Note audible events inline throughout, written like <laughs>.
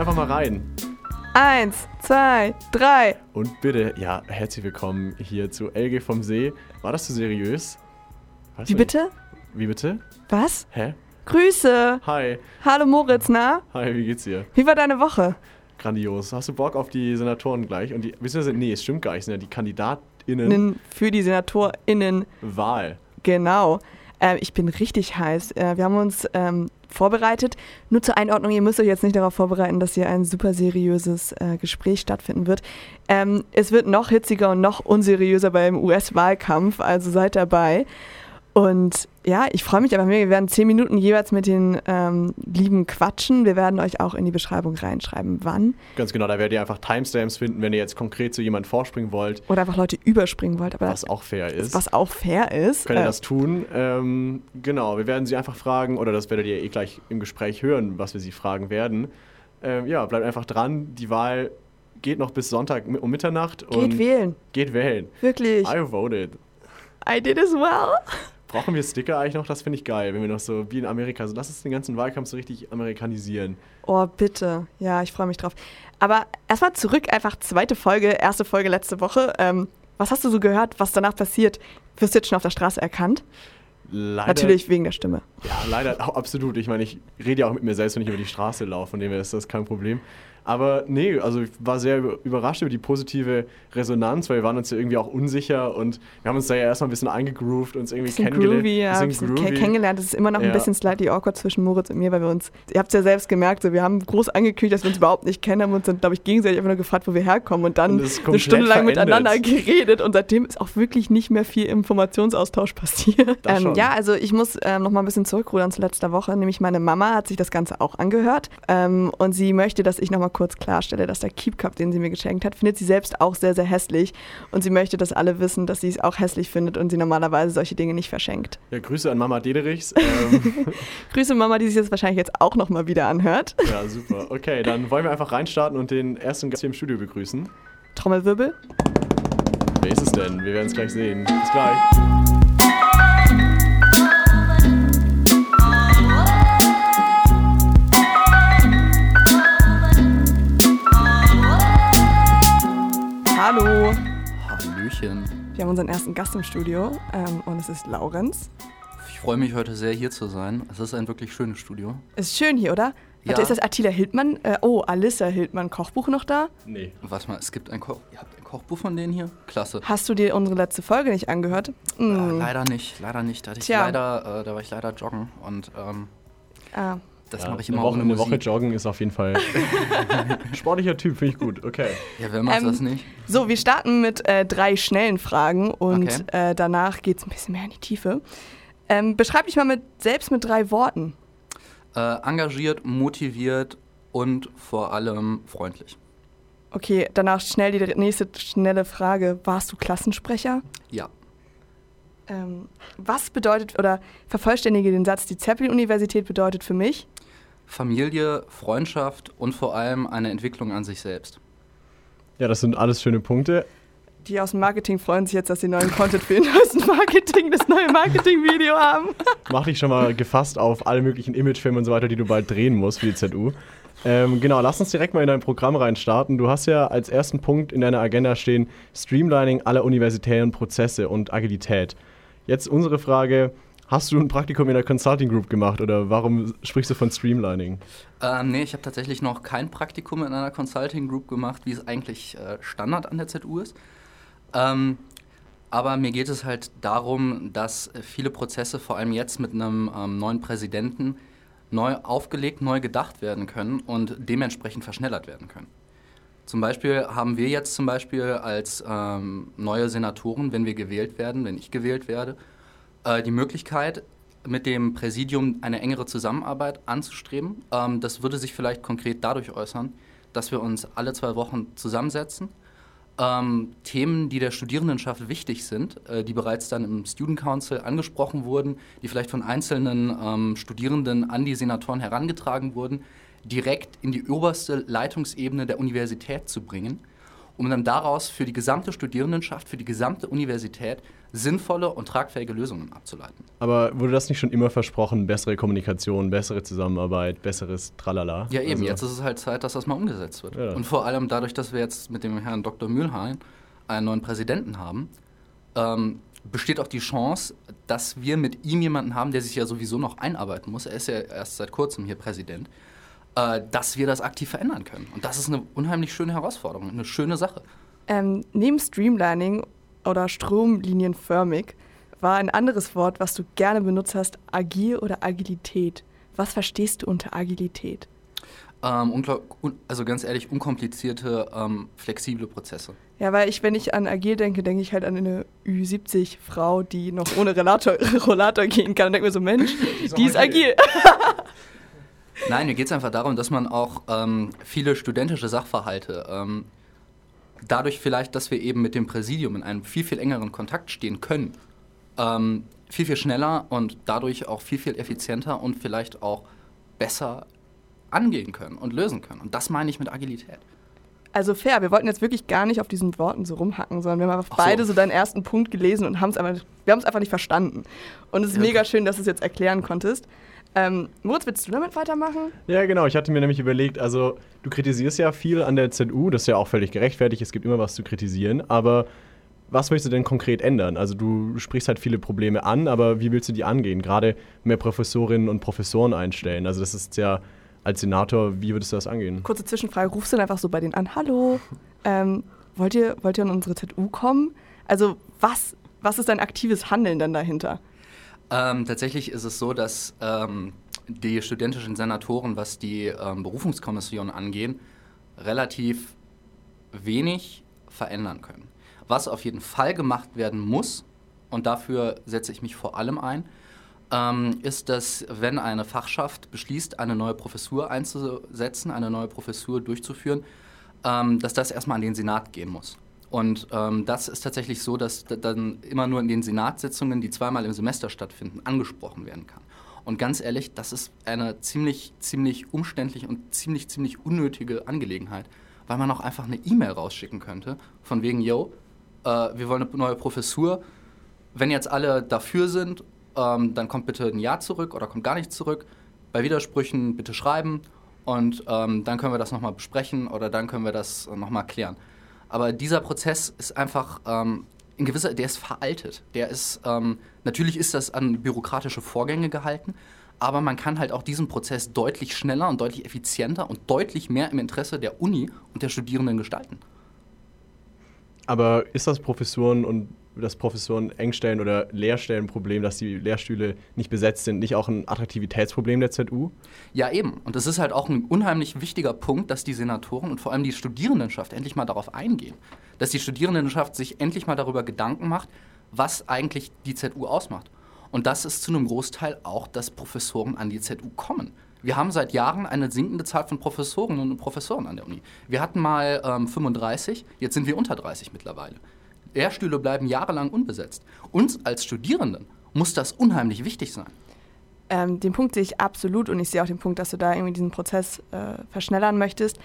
einfach mal rein. Eins, zwei, drei. Und bitte, ja, herzlich willkommen hier zu LG vom See. War das zu seriös? Weißt Wie bitte? Wie bitte? Was? Hä? Grüße. Hi. Hallo Moritz, na? Hi, wie geht's dir? Wie war deine Woche? Grandios. Hast du Bock auf die Senatoren gleich? Und die, beziehungsweise, nee, es stimmt gar nicht, sind ja die KandidatInnen Nen- Für die SenatorInnen. Wahl. Genau. Ähm, ich bin richtig heiß. Äh, wir haben uns ähm, vorbereitet. Nur zur Einordnung, ihr müsst euch jetzt nicht darauf vorbereiten, dass hier ein super seriöses äh, Gespräch stattfinden wird. Ähm, es wird noch hitziger und noch unseriöser beim US-Wahlkampf, also seid dabei. Und ja, ich freue mich aber mehr. Wir werden zehn Minuten jeweils mit den ähm, Lieben quatschen. Wir werden euch auch in die Beschreibung reinschreiben, wann. Ganz genau, da werdet ihr einfach Timestamps finden, wenn ihr jetzt konkret zu jemandem vorspringen wollt, Oder einfach Leute überspringen wollt. Aber was auch fair ist. was auch fair ist. Könnt ihr Äh, das tun? Ähm, genau, wir werden sie einfach fragen, oder das werdet ihr eh gleich im Gespräch hören, was wir sie fragen werden. Ähm, ja, bleibt einfach dran. Die Wahl geht noch bis Sonntag um Mitternacht. geht wählen. Geht wählen. Wirklich. I voted. I did as well. Brauchen wir Sticker eigentlich noch? Das finde ich geil, wenn wir noch so wie in Amerika, so lass uns den ganzen Wahlkampf so richtig amerikanisieren. Oh, bitte. Ja, ich freue mich drauf. Aber erstmal zurück, einfach zweite Folge, erste Folge letzte Woche. Ähm, was hast du so gehört, was danach passiert? Wirst du jetzt schon auf der Straße erkannt? Leider, Natürlich wegen der Stimme. Ja, leider, absolut. Ich meine, ich rede ja auch mit mir selbst, wenn ich über die Straße laufe, von dem her ist das kein Problem. Aber nee, also ich war sehr über- überrascht über die positive Resonanz, weil wir waren uns ja irgendwie auch unsicher und wir haben uns da ja erstmal ein bisschen eingegroovt, uns irgendwie Bisschen kennengelernt. groovy, ja. bisschen Bisschen ke- kennengelernt. Es ist immer noch ein Ja. bisschen slightly awkward zwischen Moritz und mir, weil wir uns, ihr habt es ja selbst gemerkt, so, wir haben groß angekündigt, dass wir uns überhaupt nicht kennen, haben uns dann, glaube ich, gegenseitig einfach nur gefragt, wo wir herkommen und dann Und das eine Stunde lang verändert. miteinander geredet und seitdem ist auch wirklich nicht mehr viel Informationsaustausch passiert. Das Ähm, ja, also ich muss ähm, noch mal ein bisschen zurückrudern zu letzter Woche, nämlich meine Mama hat sich das Ganze auch angehört ähm, und sie möchte, dass ich noch mal kurz klarstelle, dass der Keep Cup, den sie mir geschenkt hat, findet sie selbst auch sehr, sehr hässlich und sie möchte, dass alle wissen, dass sie es auch hässlich findet und sie normalerweise solche Dinge nicht verschenkt. Ja, Grüße an Mama Dederichs. <laughs> Ähm, Grüße Mama, die sich das wahrscheinlich jetzt auch noch mal wieder anhört. ja, super. Okay, dann wollen wir einfach reinstarten und den ersten Gast hier im Studio begrüßen. Trommelwirbel. Wer ist es denn? Wir werden es gleich sehen. Bis gleich. Hallo. Hallöchen. Wir haben unseren ersten Gast im Studio ähm, und es ist Laurenz. Ich freue mich heute sehr hier zu sein. Es ist ein wirklich schönes Studio. Ist schön hier, oder? Ja. Warte, ist das Attila Hildmann? Äh, oh, Alissa Hildmann Kochbuch noch da? Nee. Warte mal, es gibt ein Koch. Ihr habt ein Kochbuch von denen hier? Klasse. Hast du dir unsere letzte Folge nicht angehört? Äh, Mm. leider nicht, leider nicht. Da, hatte ich Tja. leider, äh, da war ich leider joggen und ähm, Ah, das Ja, mache ich eine immer Woche, ohne eine Musik. Woche joggen ist auf jeden Fall <laughs> sportlicher Typ, finde ich gut. Okay. Ja, wer macht Ähm, das nicht? So, wir starten mit äh, drei schnellen Fragen und Okay. äh, danach geht es ein bisschen mehr in die Tiefe. Ähm, beschreib dich mal mit, selbst mit drei Worten. Äh, engagiert, motiviert und vor allem freundlich. Okay, danach schnell die nächste schnelle Frage. Warst du Klassensprecher? Ja. Ähm, was bedeutet, oder vervollständige den Satz, die Zeppelin-Universität bedeutet für mich? Familie, Freundschaft und vor allem eine Entwicklung an sich selbst. Ja, das sind alles schöne Punkte. Die aus dem Marketing freuen sich jetzt, dass sie neuen Content für neues Marketing, das neue Marketing-Video haben. Mach dich schon mal gefasst auf alle möglichen Imagefilme und so weiter, die du bald drehen musst für die ZU. Ähm, genau, lass uns direkt mal in dein Programm reinstarten. Du hast ja als ersten Punkt in deiner Agenda stehen Streamlining aller universitären Prozesse und Agilität. Jetzt unsere Frage, hast du ein Praktikum in der Consulting Group gemacht oder warum sprichst du von Streamlining? Ähm, nee, ich habe tatsächlich noch kein Praktikum in einer Consulting Group gemacht, wie es eigentlich äh, Standard an der ZU ist. Ähm, aber mir geht es halt darum, dass viele Prozesse, vor allem jetzt mit einem ähm, neuen Präsidenten, neu aufgelegt, neu gedacht werden können und dementsprechend verschnellert werden können. Zum Beispiel haben wir jetzt zum Beispiel als ähm, neue Senatoren, wenn wir gewählt werden, wenn ich gewählt werde, äh, die Möglichkeit, mit dem Präsidium eine engere Zusammenarbeit anzustreben. Ähm, das würde sich vielleicht konkret dadurch äußern, dass wir uns alle zwei Wochen zusammensetzen, ähm, Themen, die der Studierendenschaft wichtig sind, äh, die bereits dann im Student Council angesprochen wurden, die vielleicht von einzelnen ähm, Studierenden an die Senatoren herangetragen wurden, direkt in die oberste Leitungsebene der Universität zu bringen um dann daraus für die gesamte Studierendenschaft, für die gesamte Universität sinnvolle und tragfähige Lösungen abzuleiten. Aber wurde das nicht schon immer versprochen, bessere Kommunikation, bessere Zusammenarbeit, besseres Tralala? Ja, eben, also jetzt ist es halt Zeit, dass das mal umgesetzt wird. Ja. Und vor allem dadurch, dass wir jetzt mit dem Herrn Dr. Mühlheim einen neuen Präsidenten haben, ähm, besteht auch die Chance, dass wir mit ihm jemanden haben, der sich ja sowieso noch einarbeiten muss. Er ist ja erst seit kurzem hier Präsident. Äh, dass wir das aktiv verändern können. Und das ist eine unheimlich schöne Herausforderung, eine schöne Sache. Ähm, neben Streamlining oder stromlinienförmig war ein anderes Wort, was du gerne benutzt hast, agil oder Agilität. Was verstehst du unter Agilität? Ähm, also ganz ehrlich, unkomplizierte, ähm, flexible Prozesse. Ja, weil ich, wenn ich an agil denke, denke ich halt an eine Ü70-Frau, die noch ohne Rollator, <laughs> Rollator gehen kann und denke mir so, Mensch, die ist agil. <laughs> Nein, mir geht es einfach darum, dass man auch ähm, viele studentische Sachverhalte ähm, dadurch vielleicht, dass wir eben mit dem Präsidium in einem viel, viel engeren Kontakt stehen können, ähm, viel, viel schneller und dadurch auch viel, viel effizienter und vielleicht auch besser angehen können und lösen können. Und das meine ich mit Agilität. Also fair, wir wollten jetzt wirklich gar nicht auf diesen Worten so rumhacken, sondern wir haben einfach so. beide so deinen ersten Punkt gelesen und haben es einfach, wir haben es einfach nicht verstanden. Und es ist ja. mega schön, dass du es jetzt erklären konntest. Ähm, Moritz, willst du damit weitermachen? Ja, genau. Ich hatte mir nämlich überlegt, also du kritisierst ja viel an der ZU, das ist ja auch völlig gerechtfertigt, es gibt immer was zu kritisieren, aber was möchtest du denn konkret ändern? Also du sprichst halt viele Probleme an, aber wie willst du die angehen? Gerade mehr Professorinnen und Professoren einstellen. Also das ist ja als Senator, wie würdest du das angehen? Kurze Zwischenfrage, rufst du dann einfach so bei denen an, hallo, <laughs> ähm, wollt, ihr, wollt ihr an unsere ZU kommen? Also was, was ist dein aktives Handeln denn dahinter? Ähm, tatsächlich ist es so, dass ähm, die studentischen Senatoren, was die ähm, Berufungskommission angehen, relativ wenig verändern können. Was auf jeden Fall gemacht werden muss, und dafür setze ich mich vor allem ein, ähm, ist, dass wenn eine Fachschaft beschließt, eine neue Professur einzusetzen, eine neue Professur durchzuführen, ähm, dass das erstmal an den Senat gehen muss. Und ähm, das ist tatsächlich so, dass dann immer nur in den Senatssitzungen, die zweimal im Semester stattfinden, angesprochen werden kann. Und ganz ehrlich, das ist eine ziemlich, ziemlich umständliche und ziemlich, ziemlich unnötige Angelegenheit, weil man auch einfach eine E-Mail rausschicken könnte, von wegen, yo, äh, wir wollen eine neue Professur. Wenn jetzt alle dafür sind, ähm, dann kommt bitte ein Ja zurück oder kommt gar nicht zurück. Bei Widersprüchen bitte schreiben und ähm, dann können wir das nochmal besprechen oder dann können wir das nochmal klären. Aber dieser Prozess ist einfach ähm, in gewisser, der ist veraltet. Der ist, ähm, natürlich ist das an bürokratische Vorgänge gehalten, aber man kann halt auch diesen Prozess deutlich schneller und deutlich effizienter und deutlich mehr im Interesse der Uni und der Studierenden gestalten. Aber ist das Professuren und das Professoren Engstellen oder Lehrstellenproblem, dass die Lehrstühle nicht besetzt sind, nicht auch ein Attraktivitätsproblem der ZU? Ja, eben. Und das ist halt auch ein unheimlich wichtiger Punkt, dass die Senatoren und vor allem die Studierendenschaft endlich mal darauf eingehen. Dass die Studierendenschaft sich endlich mal darüber Gedanken macht, was eigentlich die ZU ausmacht. Und das ist zu einem Großteil auch, dass Professoren an die ZU kommen. Wir haben seit Jahren eine sinkende Zahl von Professorinnen und Professoren an der Uni. Wir hatten mal ähm, 35, jetzt sind wir unter 30 mittlerweile. Lehrstühle bleiben jahrelang unbesetzt. Uns als Studierenden muss das unheimlich wichtig sein. Ähm, den Punkt sehe ich absolut und ich sehe auch den Punkt, dass du da irgendwie diesen Prozess äh, verschnellern möchtest.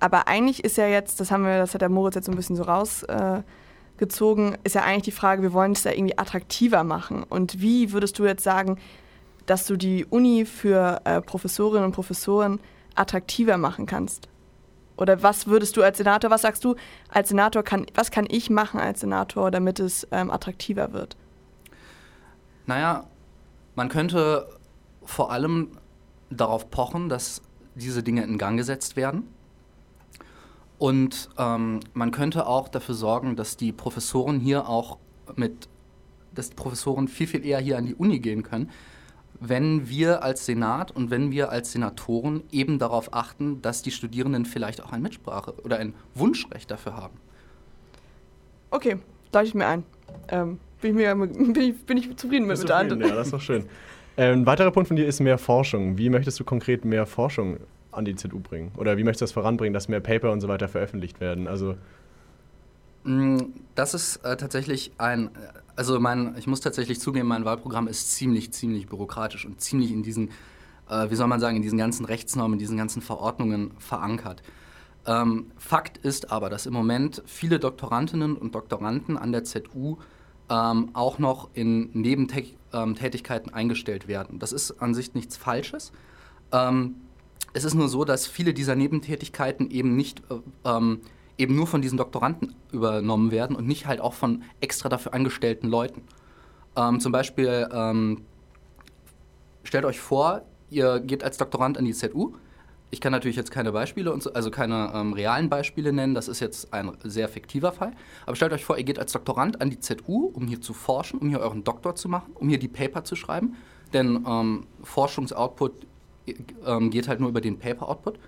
Aber eigentlich ist ja jetzt, das haben wir, das hat der Moritz jetzt so ein bisschen so rausgezogen, äh, ist ja eigentlich die Frage, wir wollen es da irgendwie attraktiver machen. Und wie würdest du jetzt sagen, dass du die Uni für äh, Professorinnen und Professoren attraktiver machen kannst? Oder was würdest du als Senator, was sagst du als Senator, kann, was kann ich machen als Senator, damit es ähm, attraktiver wird? Naja, man könnte vor allem darauf pochen, dass diese Dinge in Gang gesetzt werden. Und ähm, man könnte auch dafür sorgen, dass die Professoren hier auch mit, dass die Professoren viel, viel eher hier an die Uni gehen können, wenn wir als Senat und wenn wir als Senatoren eben darauf achten, dass die Studierenden vielleicht auch ein Mitsprache oder ein Wunschrecht dafür haben. Okay, lade ich mir ein. Ähm, bin, ich mir, <laughs> bin, ich, bin ich zufrieden mit, mit der Antwort. Ja, das ist doch schön. Ähm, ein weiterer Punkt von dir ist mehr Forschung. Wie möchtest du konkret mehr Forschung an die ZU bringen? Oder wie möchtest du das voranbringen, dass mehr Paper und so weiter veröffentlicht werden? Also mm, das ist äh, tatsächlich ein also mein, ich muss tatsächlich zugeben, mein Wahlprogramm ist ziemlich, ziemlich bürokratisch und ziemlich in diesen, äh, wie soll man sagen, in diesen ganzen Rechtsnormen, in diesen ganzen Verordnungen verankert. Ähm, Fakt ist aber, dass im Moment viele Doktorandinnen und Doktoranden an der ZU ähm, auch noch in Nebentätigkeiten ähm, eingestellt werden. Das ist an sich nichts Falsches. Ähm, es ist nur so, dass viele dieser Nebentätigkeiten eben nicht äh, ähm, eben nur von diesen Doktoranden übernommen werden und nicht halt auch von extra dafür angestellten Leuten. Ähm, zum Beispiel stellt euch vor, ihr geht als Doktorand an die ZU ich kann natürlich jetzt keine Beispiele, so, also keine ähm, realen Beispiele nennen, das ist jetzt ein sehr fiktiver Fall. Aber stellt euch vor, ihr geht als Doktorand an die ZU, um hier zu forschen, um hier euren Doktor zu machen, um hier die Paper zu schreiben. Denn ähm, Forschungsoutput ähm, geht halt nur über den Paper-Output.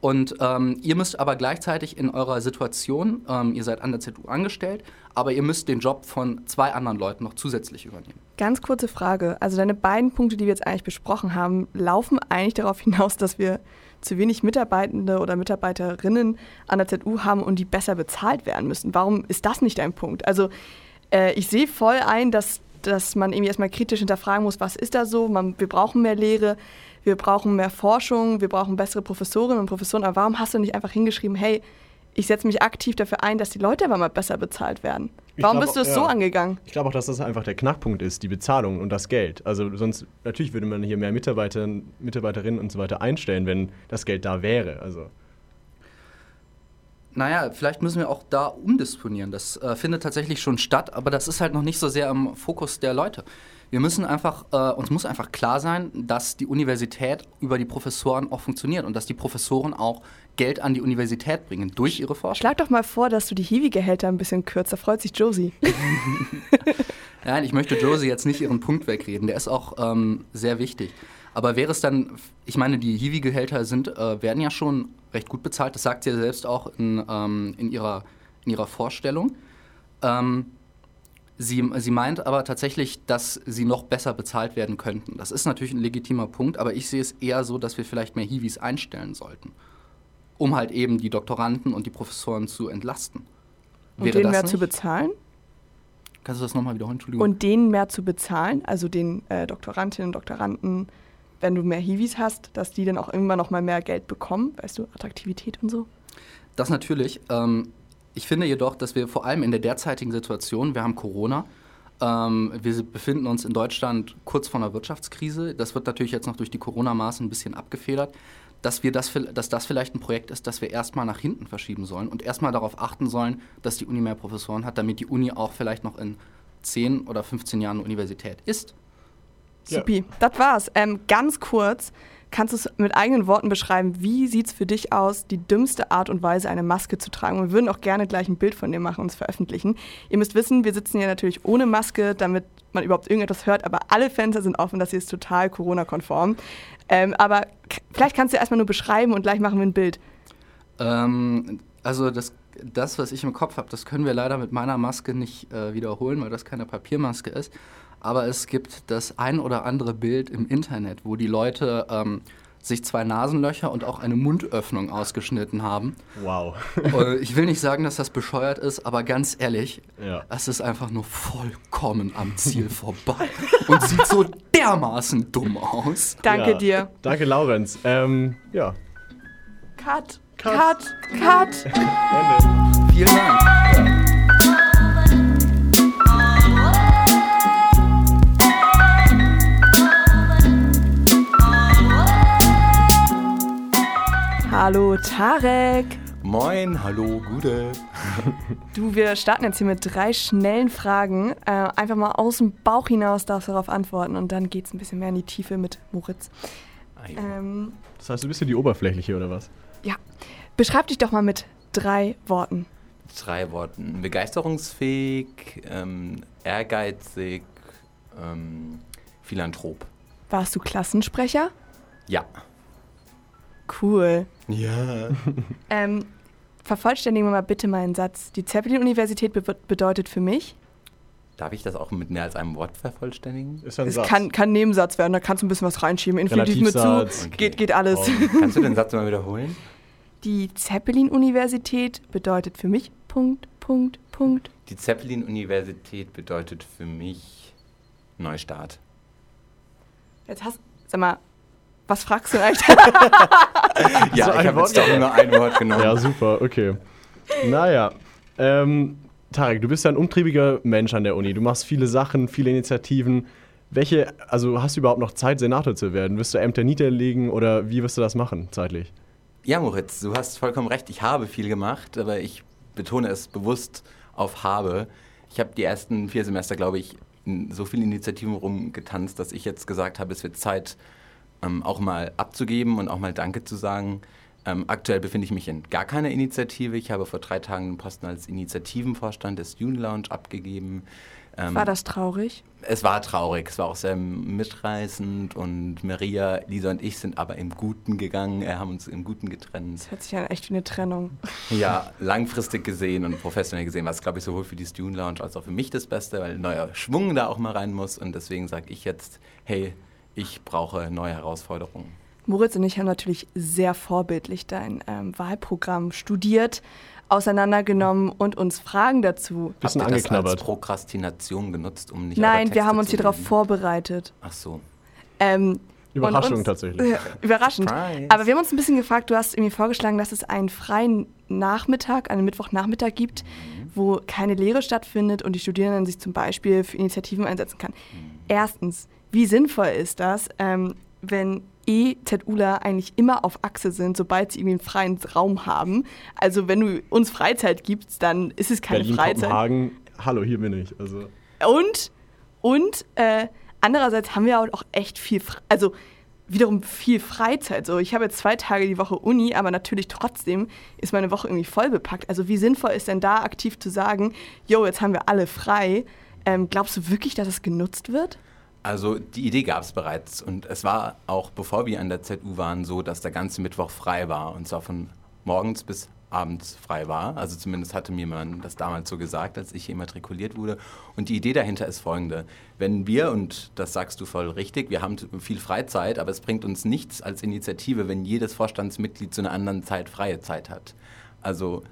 Und ähm, ihr müsst aber gleichzeitig in eurer Situation, ähm, ihr seid an der ZU angestellt, aber ihr müsst den Job von zwei anderen Leuten noch zusätzlich übernehmen. Ganz kurze Frage. Also deine beiden Punkte, die wir jetzt eigentlich besprochen haben, laufen eigentlich darauf <laughs> hinaus, dass wir zu wenig Mitarbeitende oder Mitarbeiterinnen an der ZU haben und die besser bezahlt werden müssen. Warum ist das nicht ein Punkt? Also äh, ich sehe voll ein, dass, dass man irgendwie erstmal kritisch hinterfragen muss, was ist da so? Man, wir brauchen mehr Lehre, wir brauchen mehr Forschung, wir brauchen bessere Professorinnen und Professoren. Aber warum hast du nicht einfach hingeschrieben, hey, ich setze mich aktiv dafür ein, dass die Leute aber mal besser bezahlt werden. Warum glaub, bist du es ja. so angegangen? Ich glaube auch, dass das einfach der Knackpunkt ist, die Bezahlung und das Geld. Also sonst, natürlich würde man hier mehr Mitarbeiter, Mitarbeiterinnen und so weiter einstellen, wenn das Geld da wäre. Also. Naja, vielleicht müssen wir auch da umdisponieren. Das äh, findet tatsächlich schon statt, aber das ist halt noch nicht so sehr im Fokus der Leute. Wir müssen einfach, äh, uns muss einfach klar sein, dass die Universität über die Professoren auch funktioniert und dass die Professoren auch Geld an die Universität bringen durch ihre Forschung. Schlag doch mal vor, dass du die Hiwi-Gehälter ein bisschen kürzt. Da freut sich Josie. <laughs> Nein, ich möchte Josie jetzt nicht ihren Punkt wegreden. Der ist auch ähm, sehr wichtig. Aber wäre es dann, ich meine, die Hiwi-Gehälter sind, äh, werden ja schon recht gut bezahlt. Das sagt sie ja selbst auch in, ähm, in, ihrer, in ihrer Vorstellung. Ähm, Sie, sie meint aber tatsächlich, dass sie noch besser bezahlt werden könnten. Das ist natürlich ein legitimer Punkt, aber ich sehe es eher so, dass wir vielleicht mehr Hiwis einstellen sollten, um halt eben die Doktoranden und die Professoren zu entlasten. Und denen mehr nicht? zu bezahlen? Kannst du das nochmal wiederholen? Entschuldigung. Und denen mehr zu bezahlen, also den äh, Doktorandinnen und Doktoranden, wenn du mehr Hiwis hast, dass die dann auch immer noch mal mehr Geld bekommen, weißt du, Attraktivität und so? Das natürlich. Ähm, ich finde jedoch, dass wir vor allem in der derzeitigen Situation, wir haben Corona, ähm, wir befinden uns in Deutschland kurz vor einer Wirtschaftskrise. Das wird natürlich jetzt noch durch die Corona-Maßen ein bisschen abgefedert, dass, wir das, dass das vielleicht ein Projekt ist, das wir erstmal nach hinten verschieben sollen und erstmal darauf achten sollen, dass die Uni mehr Professoren hat, damit die Uni auch vielleicht noch in 10 oder 15 Jahren Universität ist. Supi, ja. das war's. Ähm, ganz kurz, Kannst du es mit eigenen Worten beschreiben? Wie sieht es für dich aus, die dümmste Art und Weise, eine Maske zu tragen? wir würden auch gerne gleich ein Bild von dir machen und es veröffentlichen. Ihr müsst wissen, wir sitzen hier natürlich ohne Maske, damit man überhaupt irgendetwas hört, aber alle Fenster sind offen, das hier ist total Corona-konform. Ähm, aber vielleicht kannst du erstmal nur beschreiben und gleich machen wir ein Bild. Ähm, also das, das, was ich im Kopf habe, das können wir leider mit meiner Maske nicht äh, wiederholen, weil das keine Papiermaske ist aber es gibt das ein oder andere Bild im Internet, wo die Leute ähm, sich zwei Nasenlöcher und auch eine Mundöffnung ausgeschnitten haben. Wow. <laughs> ich will nicht sagen, dass das bescheuert ist, aber ganz ehrlich, ja. es ist einfach nur vollkommen am Ziel vorbei <laughs> und sieht so dermaßen dumm aus. Danke ja. dir. Danke, Laurenz. Ähm, ja. Cut. Cut. Cut. Cut. <laughs> Vielen Dank. Hallo Tarek. Moin, hallo Gude. Du, wir starten jetzt hier mit drei schnellen Fragen. Äh, einfach mal aus dem Bauch hinaus darfst du darauf antworten und dann geht es ein bisschen mehr in die Tiefe mit Moritz. Ähm, das heißt, du bist hier die oberflächliche oder was? Ja. Beschreib dich doch mal mit drei Worten. Drei Worten. Begeisterungsfähig, ähm, ehrgeizig, ähm, Philanthrop. Warst du Klassensprecher? Ja. Cool. Ja. <laughs> ähm, vervollständigen wir mal bitte meinen Satz. Die Zeppelin-Universität be bedeutet für mich. Darf ich das auch mit mehr als einem Wort vervollständigen? Ist ein es Satz. Kann, kann Nebensatz werden, da kannst du ein bisschen was reinschieben. Infinitiv mit zu, okay. geht, geht alles. Oh. <laughs> Kannst du den Satz mal wiederholen? Die Zeppelin-Universität bedeutet für mich Punkt, Punkt, Punkt. Die Zeppelin-Universität bedeutet für mich Neustart. Jetzt hast, sag mal, Was fragst du eigentlich? <laughs> ja, So ich habe jetzt doch nur ein Wort genommen. Ja, super, okay. Naja. Ähm, Tarek, du bist ja ein umtriebiger Mensch an der Uni. Du machst viele Sachen, viele Initiativen. Welche, also hast du überhaupt noch Zeit, Senator zu werden? Wirst du Ämter niederlegen oder wie wirst du das machen zeitlich? Ja, Moritz, du hast vollkommen recht. Ich habe viel gemacht, aber ich betone es bewusst auf habe. Ich habe die ersten vier Semester, glaube ich, in so viele Initiativen rumgetanzt, dass ich jetzt gesagt habe, es wird Zeit, ähm, auch mal abzugeben und auch mal Danke zu sagen. Ähm, aktuell befinde ich mich in gar keiner Initiative. Ich habe vor drei Tagen einen Posten als Initiativenvorstand des Student Lounge abgegeben. Ähm, War das traurig? es war traurig, es war auch sehr mitreißend und Maria, Lisa und ich sind aber im Guten gegangen, äh, haben uns im Guten getrennt. Das hört sich an echt wie eine Trennung. Ja, langfristig gesehen und professionell gesehen war es, glaube ich, sowohl für die Student Lounge als auch für mich das Beste, weil neuer Schwung da auch mal rein muss und deswegen sage ich jetzt, hey, ich brauche neue Herausforderungen. Moritz und ich haben natürlich sehr vorbildlich dein ähm, Wahlprogramm studiert, auseinandergenommen und uns Fragen dazu. Bisschen Habt ihr das als angeknabbert. Prokrastination genutzt, um nicht Nein, wir haben uns hier darauf vorbereitet. Ach so. Ähm, Überraschung uns, tatsächlich. Ja, <laughs> überraschend. Surprise. Aber wir haben uns ein bisschen gefragt, du hast irgendwie vorgeschlagen, dass es einen freien Nachmittag, einen Mittwochnachmittag gibt, wo keine Lehre stattfindet und die Studierenden sich zum Beispiel für Initiativen einsetzen kann. Erstens, wie sinnvoll ist das, ähm, wenn EZUler eigentlich immer auf Achse sind, sobald sie irgendwie einen freien Raum haben? Also wenn du uns Freizeit gibst, dann ist es keine Berlin, Freizeit. Kopenhagen, hallo, hier bin ich. Also, Und, und äh, andererseits haben wir auch echt viel, Fre- also wiederum viel Freizeit. So, ich habe jetzt zwei Tage die Woche Uni, aber natürlich trotzdem ist meine Woche irgendwie voll bepackt. Also wie sinnvoll ist denn da aktiv zu sagen, yo, jetzt haben wir alle frei. Ähm, glaubst du wirklich, dass es genutzt wird? Also die Idee gab es bereits und es war auch, bevor wir an der ZU waren, so, dass der ganze Mittwoch frei war und zwar von morgens bis abends frei war. Also zumindest hatte mir man das damals so gesagt, als ich hier immatrikuliert wurde. Und die Idee dahinter ist folgende. Wenn wir, und das sagst du voll richtig, wir haben viel Freizeit, aber es bringt uns nichts als Initiative, wenn jedes Vorstandsmitglied zu einer anderen Zeit freie Zeit hat. Also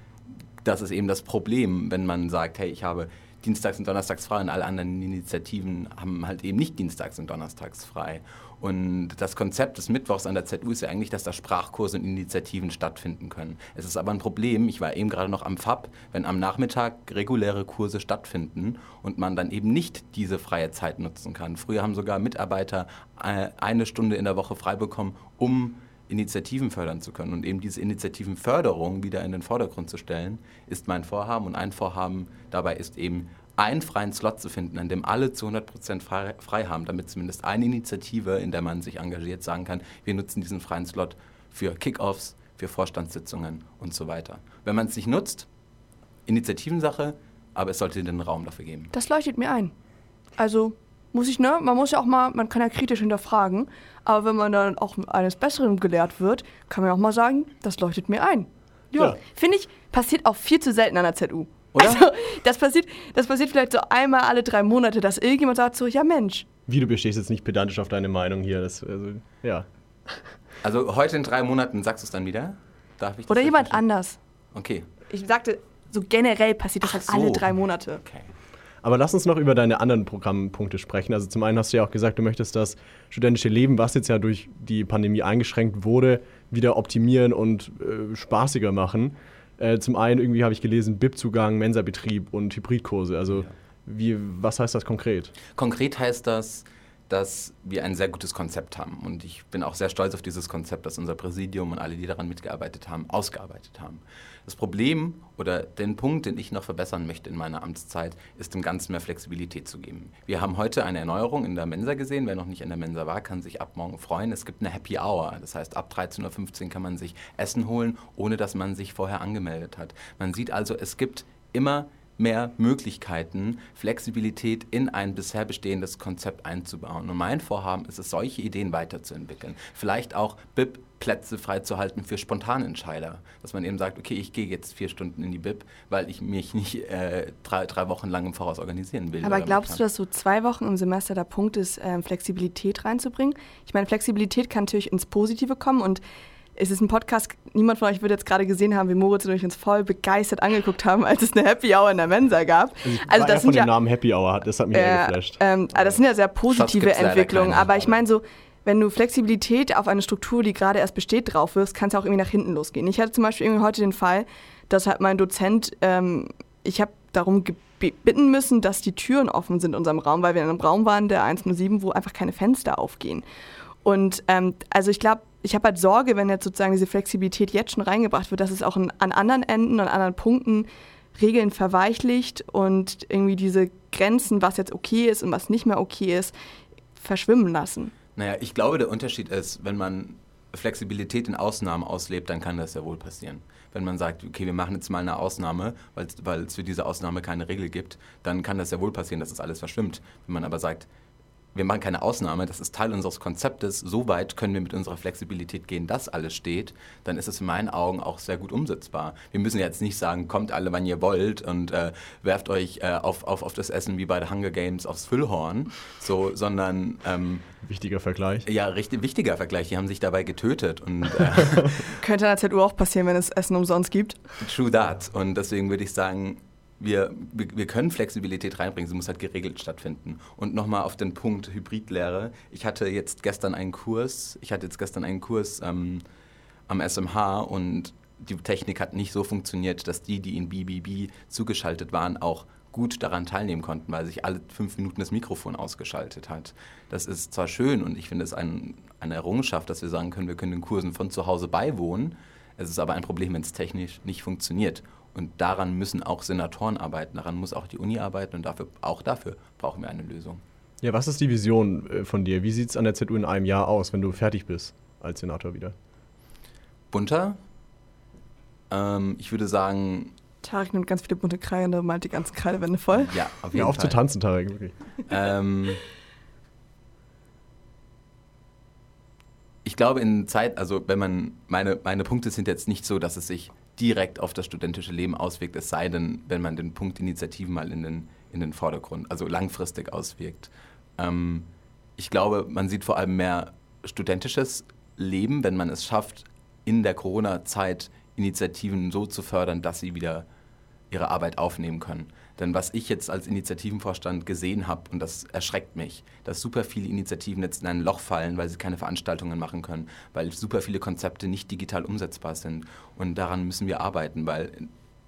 das ist eben das Problem, wenn man sagt, hey, ich habe dienstags und donnerstags frei und alle anderen Initiativen haben halt eben nicht dienstags und donnerstags frei. Und das Konzept des Mittwochs an der ZU ist ja eigentlich, dass da Sprachkurse und Initiativen stattfinden können. Es ist aber ein Problem, ich war eben gerade noch am FAB, wenn am Nachmittag reguläre Kurse stattfinden und man dann eben nicht diese freie Zeit nutzen kann. Früher haben sogar Mitarbeiter äh, eine Stunde in der Woche frei bekommen, um Initiativen fördern zu können. Und eben diese Initiativenförderung wieder in den Vordergrund zu stellen, ist mein Vorhaben. Und ein Vorhaben dabei ist eben, einen freien Slot zu finden, an dem alle zu 100% frei, frei haben, damit zumindest eine Initiative, in der man sich engagiert, sagen kann, wir nutzen diesen freien Slot für Kickoffs, für Vorstandssitzungen und so weiter. Wenn man es nicht nutzt, Initiativensache, aber es sollte den Raum dafür geben. Das leuchtet mir ein. Also muss ich, ne? Man muss ja auch mal, man kann ja kritisch hinterfragen, aber wenn man dann auch eines Besseren gelehrt wird, kann man auch mal sagen, das leuchtet mir ein. Ja, Ja. finde ich, passiert auch viel zu selten an der ZU. Oder? Also, das passiert, das passiert vielleicht so einmal alle drei Monate, dass irgendjemand sagt so, ja Mensch, wie du bestehst jetzt nicht pedantisch auf deine Meinung hier. Das, also, ja. Also heute in drei Monaten sagst du es dann wieder? Darf ich das oder jemand verstehen? anders. Okay. Ich sagte, so generell passiert das Ach halt so. alle drei Monate. okay. Aber lass uns noch über deine anderen Programmpunkte sprechen. Also zum einen hast du ja auch gesagt, du möchtest das studentische Leben, was jetzt ja durch die Pandemie eingeschränkt wurde, wieder optimieren und äh, spaßiger machen. Äh, zum einen irgendwie habe ich gelesen, BIP-Zugang, Mensabetrieb und Hybridkurse. Also wie, was heißt das konkret? Konkret heißt das, dass wir ein sehr gutes Konzept haben. Und ich bin auch sehr stolz auf dieses Konzept, das unser Präsidium und alle, die daran mitgearbeitet haben, ausgearbeitet haben. Das Problem oder den Punkt, den ich noch verbessern möchte in meiner Amtszeit, ist dem Ganzen mehr Flexibilität zu geben. Wir haben heute eine Erneuerung in der Mensa gesehen. Wer noch nicht in der Mensa war, kann sich ab morgen freuen. Es gibt eine Happy Hour. Das heißt, ab 13.15 Uhr kann man sich Essen holen, ohne dass man sich vorher angemeldet hat. Man sieht also, es gibt immer mehr Möglichkeiten, Flexibilität in ein bisher bestehendes Konzept einzubauen. Und mein Vorhaben ist es, solche Ideen weiterzuentwickeln. Vielleicht auch BIP Plätze freizuhalten für Spontanentscheider. Dass man eben sagt, okay, ich gehe jetzt vier Stunden in die BIP, weil ich mich nicht äh, drei, drei Wochen lang im Voraus organisieren will. Aber glaubst du, dass so zwei Wochen im Semester der Punkt ist, ähm, Flexibilität reinzubringen? Ich meine, Flexibilität kann natürlich ins Positive kommen und es ist ein Podcast, niemand von euch wird jetzt gerade gesehen haben, wie Moritz und ich uns voll begeistert angeguckt haben, als es eine Happy Hour in der Mensa gab. Also Also das das von sind dem ja, Namen Happy Hour hat, das hat mich äh, ja geflasht. ähm, ah, das sind ja sehr positive Entwicklungen, aber ich meine so, wenn du Flexibilität auf eine Struktur, die gerade erst besteht, drauf wirst, kann es auch irgendwie nach hinten losgehen. Ich hatte zum Beispiel irgendwie heute den Fall, dass halt mein Dozent, ähm, ich habe darum bitten müssen, dass die Türen offen sind in unserem Raum, weil wir in einem Raum waren, der 107, wo einfach keine Fenster aufgehen. Und ähm, also ich glaube, ich habe halt Sorge, wenn jetzt sozusagen diese Flexibilität jetzt schon reingebracht wird, dass es auch an anderen Enden, an anderen Punkten Regeln verweichlicht und irgendwie diese Grenzen, was jetzt okay ist und was nicht mehr okay ist, verschwimmen lassen. Naja, ich glaube, der Unterschied ist, wenn man Flexibilität in Ausnahmen auslebt, dann kann das ja wohl passieren. Wenn man sagt, okay, wir machen jetzt mal eine Ausnahme, weil es für diese Ausnahme keine Regel gibt, dann kann das ja wohl passieren, dass das alles verschwimmt. Wenn man aber sagt, wir machen keine Ausnahme, das ist Teil unseres Konzeptes, so weit können wir mit unserer Flexibilität gehen, dass alles steht, dann ist es in meinen Augen auch sehr gut umsetzbar. Wir müssen jetzt nicht sagen, kommt alle, wann ihr wollt und äh, werft euch äh, auf, auf, auf das Essen wie bei The Hunger Games aufs Füllhorn, so, sondern... Ähm, wichtiger Vergleich. Ja, richtig wichtiger Vergleich. Die haben sich dabei getötet. Und, äh, <laughs> Könnte an der ZU auch passieren, wenn es Essen umsonst gibt. True that. Und deswegen würde ich sagen, wir, wir können Flexibilität reinbringen, sie muss halt geregelt stattfinden. Und nochmal auf den Punkt Hybridlehre. Ich hatte jetzt gestern einen Kurs, ich hatte jetzt gestern einen Kurs ähm, am SMH und die Technik hat nicht so funktioniert, dass die, die in BBB zugeschaltet waren, auch gut daran teilnehmen konnten, weil sich alle fünf Minuten das Mikrofon ausgeschaltet hat. Das ist zwar schön und ich finde es ein, eine Errungenschaft, dass wir sagen können, wir können den Kursen von zu Hause beiwohnen. Es ist aber ein Problem, wenn es technisch nicht funktioniert. Und daran müssen auch Senatoren arbeiten, daran muss auch die Uni arbeiten und dafür, auch dafür brauchen wir eine Lösung. Ja, was ist die Vision äh, von dir? Wie sieht es an der ZU in einem Jahr aus, wenn du fertig bist als Senator wieder? Bunter. Ähm, ich würde sagen. Tarek nimmt ganz viele bunte Kreide und malt die ganzen Kreidewände voll. Ja, auf jeden ja, auf zu tanzen, Tarek, wirklich. Ähm, ich glaube, in Zeit, also wenn man, meine, meine Punkte sind jetzt nicht so, dass es sich direkt auf das studentische Leben auswirkt, es sei denn, wenn man den Punkt Initiativen mal in den, in den Vordergrund, also langfristig auswirkt. Ähm, ich glaube, man sieht vor allem mehr studentisches Leben, wenn man es schafft, in der Corona-Zeit Initiativen so zu fördern, dass sie wieder ihre Arbeit aufnehmen können. Denn was ich jetzt als Initiativenvorstand gesehen habe, und das erschreckt mich, dass super viele Initiativen jetzt in ein Loch fallen, weil sie keine Veranstaltungen machen können, weil super viele Konzepte nicht digital umsetzbar sind. Und daran müssen wir arbeiten, weil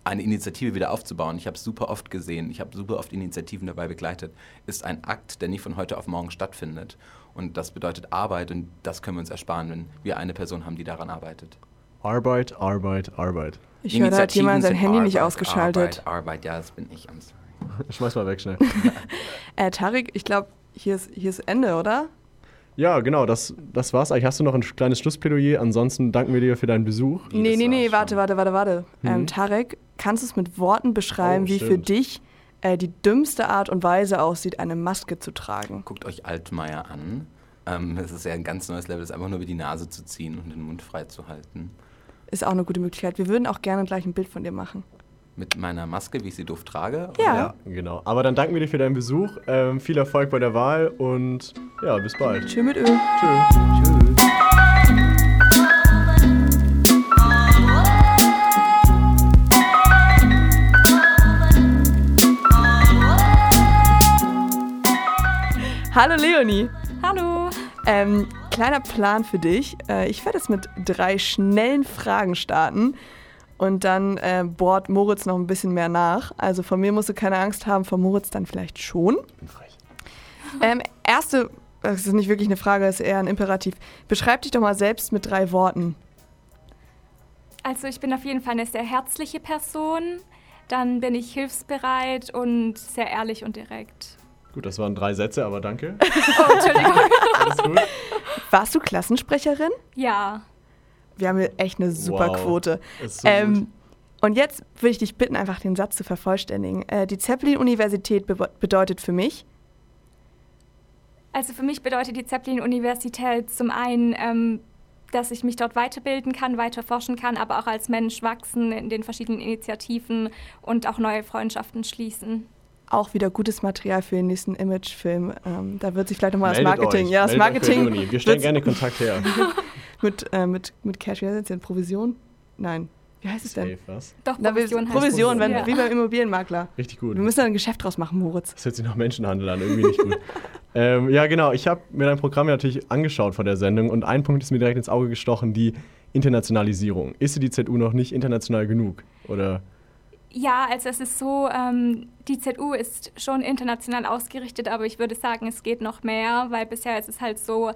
eine Initiative wieder aufzubauen, ich habe es super oft gesehen, ich habe super oft Initiativen dabei begleitet, ist ein Akt, der nicht von heute auf morgen stattfindet. Und das bedeutet Arbeit und das können wir uns ersparen, wenn wir eine Person haben, die daran arbeitet. Arbeit, Arbeit, Arbeit. Ich höre, da hat jemand sein Handy Arbeit, nicht ausgeschaltet. Arbeit, Arbeit, ja, das bin ich. Schmeiß mal weg schnell. <laughs> äh, Tarik, ich glaube, hier ist, hier ist Ende, oder? Ja, genau, das, das war's eigentlich. Hast du noch ein kleines Schlussplädoyer? Ansonsten danken wir dir für deinen Besuch. Nee, nee, nee, warte, warte, warte, warte. Mhm. Ähm, Tarek, kannst du es mit Worten beschreiben, oh, wie für dich äh, die dümmste Art und Weise aussieht, eine Maske zu tragen? Guckt euch Altmaier an. Ähm, das ist ja ein ganz neues Level, das ist einfach nur über die Nase zu ziehen und den Mund frei zu halten. Ist auch eine gute Möglichkeit. Wir würden auch gerne gleich ein Bild von dir machen. Mit meiner Maske, wie ich sie doof trage? Ja. ja. genau. Aber dann danken wir dir für deinen Besuch. Ähm, viel Erfolg bei der Wahl und ja, bis bald. Tschö mit Ö. Tschö. Tschüss. Hallo Leonie. Hallo. Ähm, kleiner Plan für dich. Äh, ich werde jetzt mit drei schnellen Fragen starten. Und dann äh, bohrt Moritz noch ein bisschen mehr nach. Also von mir musst du keine Angst haben, von Moritz dann vielleicht schon. Ich bin frech. Ähm, erste, das ist nicht wirklich eine Frage, das ist eher ein Imperativ. Beschreib dich doch mal selbst mit drei Worten. Also ich bin auf jeden Fall eine sehr herzliche Person. Dann bin ich hilfsbereit und sehr ehrlich und direkt. Gut, das waren drei Sätze, aber danke. Oh, Entschuldigung. Alles gut. <laughs> Warst du Klassensprecherin? Ja. Wir haben hier echt eine super wow. Quote. So ähm, und jetzt würde ich dich bitten, einfach den Satz zu vervollständigen. Äh, die Zeppelin-Universität be bedeutet für mich? Also für mich bedeutet die Zeppelin-Universität zum einen, ähm, dass ich mich dort weiterbilden kann, weiter forschen kann, aber auch als Mensch wachsen in den verschiedenen Initiativen und auch neue Freundschaften schließen auch wieder gutes Material für den nächsten Imagefilm. Ähm, da wird sich vielleicht nochmal das Marketing. Euch. Ja, das Marketing. Wir stellen gerne Kontakt her. <laughs> mit, äh, mit, mit Cash, wie heißt das denn? Provision? Nein. Wie heißt es denn? was? Doch, Provision Na, Provision, wenn, wie beim Immobilienmakler. Richtig gut. Wir müssen da ein Geschäft draus machen, Moritz. Das hört sich nach Menschenhandel an, irgendwie nicht gut. <laughs> Ähm, ja, genau. Ich habe mir dein Programm ja natürlich angeschaut vor der Sendung und ein Punkt ist mir direkt ins Auge gestochen, die Internationalisierung. Ist die ZU noch nicht international genug? Oder? Ja, also es ist so, ähm, die ZU ist schon international ausgerichtet, aber ich würde sagen, es geht noch mehr, weil bisher ist es halt so,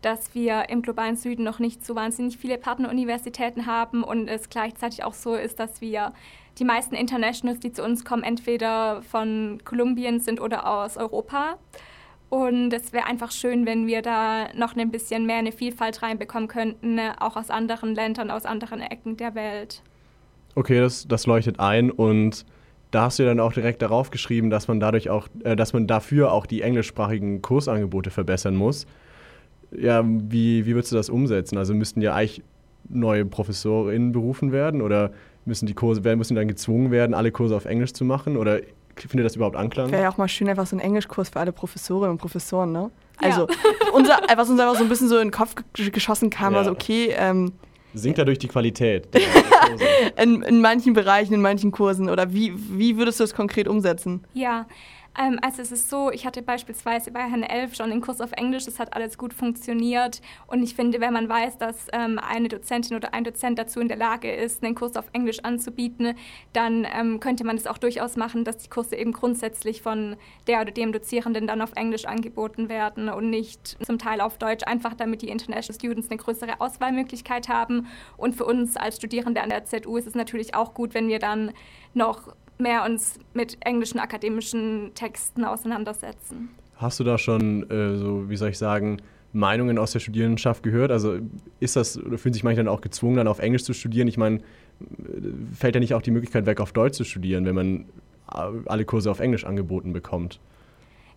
dass wir im globalen Süden noch nicht so wahnsinnig viele Partneruniversitäten haben und es gleichzeitig auch so ist, dass wir die meisten Internationals, die zu uns kommen, entweder von Kolumbien sind oder aus Europa. Und es wäre einfach schön, wenn wir da noch ein bisschen mehr eine Vielfalt reinbekommen könnten, ne, auch aus anderen Ländern, aus anderen Ecken der Welt. Okay, das, das leuchtet ein und da hast du dann auch direkt darauf geschrieben, dass man dadurch auch, äh, dass man dafür auch die englischsprachigen Kursangebote verbessern muss. Ja, wie, wie würdest du das umsetzen? Also müssten ja eigentlich neue ProfessorInnen berufen werden oder müssen die Kurse, müssen dann gezwungen werden, alle Kurse auf Englisch zu machen? Oder findet das überhaupt Anklang? Wäre ja auch mal schön, einfach so ein Englischkurs für alle Professorinnen und Professoren, ne? Also, ja. unser, was uns einfach so ein bisschen so in den Kopf geschossen kam, ja. also okay, ähm, Sinkt dadurch die Qualität? <laughs> in, in manchen Bereichen, in manchen Kursen. Oder wie, wie würdest du das konkret umsetzen? Ja, ähm, also es ist so, ich hatte beispielsweise bei Herrn Elf schon einen Kurs auf Englisch, das hat alles gut funktioniert. Und ich finde, wenn man weiß, dass ähm, eine Dozentin oder ein Dozent dazu in der Lage ist, einen Kurs auf Englisch anzubieten, dann ähm, könnte man es auch durchaus machen, dass die Kurse eben grundsätzlich von der oder dem Dozierenden dann auf Englisch angeboten werden und nicht zum Teil auf Deutsch, einfach damit die International Students eine größere Auswahlmöglichkeit haben. Und für uns als Studierende an der ZU ist es natürlich auch gut, wenn wir dann noch mehr uns mit englischen akademischen Texten auseinandersetzen. Hast du da schon, äh, so wie soll ich sagen, Meinungen aus der Studierendenschaft gehört? Also ist das, oder fühlen sich manche dann auch gezwungen, dann auf Englisch zu studieren? Ich meine, fällt ja nicht auch die Möglichkeit weg, auf Deutsch zu studieren, wenn man alle Kurse auf Englisch angeboten bekommt?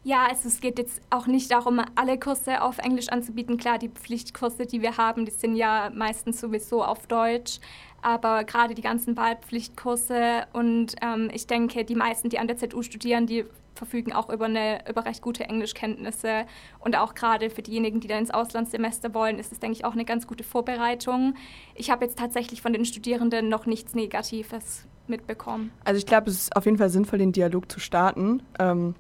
Ja, also es geht jetzt auch nicht darum, alle Kurse auf Englisch anzubieten. Klar, die Pflichtkurse, die wir haben, die sind ja meistens sowieso auf Deutsch. Aber gerade die ganzen Wahlpflichtkurse und ähm, ich denke, die meisten, die an der ZU studieren, die verfügen auch über, eine, über recht gute Englischkenntnisse. Und auch gerade für diejenigen, die dann ins Auslandssemester wollen, ist es, denke ich, auch eine ganz gute Vorbereitung. Ich habe jetzt tatsächlich von den Studierenden noch nichts Negatives mitbekommen. Also ich glaube, es ist auf jeden Fall sinnvoll, den Dialog zu starten. Ähm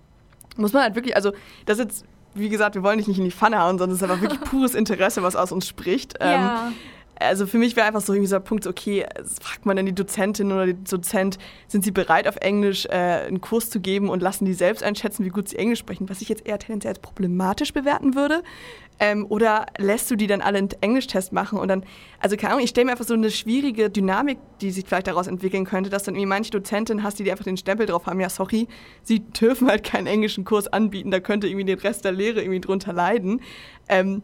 muss man halt wirklich, also das jetzt, wie gesagt, wir wollen dich nicht in die Pfanne hauen, sondern es ist einfach wirklich <laughs> pures Interesse, was aus uns spricht. Ja. Also für mich wäre einfach so dieser Punkt, okay, fragt man dann die Dozentin oder den Dozent, sind sie bereit auf Englisch äh, einen Kurs zu geben und lassen die selbst einschätzen, wie gut sie Englisch sprechen, was ich jetzt eher tendenziell als problematisch bewerten würde. Ähm, oder lässt du die dann alle einen Englischtest machen und dann, also keine Ahnung, ich stelle mir einfach so eine schwierige Dynamik, die sich vielleicht daraus entwickeln könnte, dass dann irgendwie manche Dozentin hast, die, die einfach den Stempel drauf haben, ja sorry, sie dürfen halt keinen englischen Kurs anbieten, da könnte irgendwie den Rest der Lehre irgendwie drunter leiden. Ähm,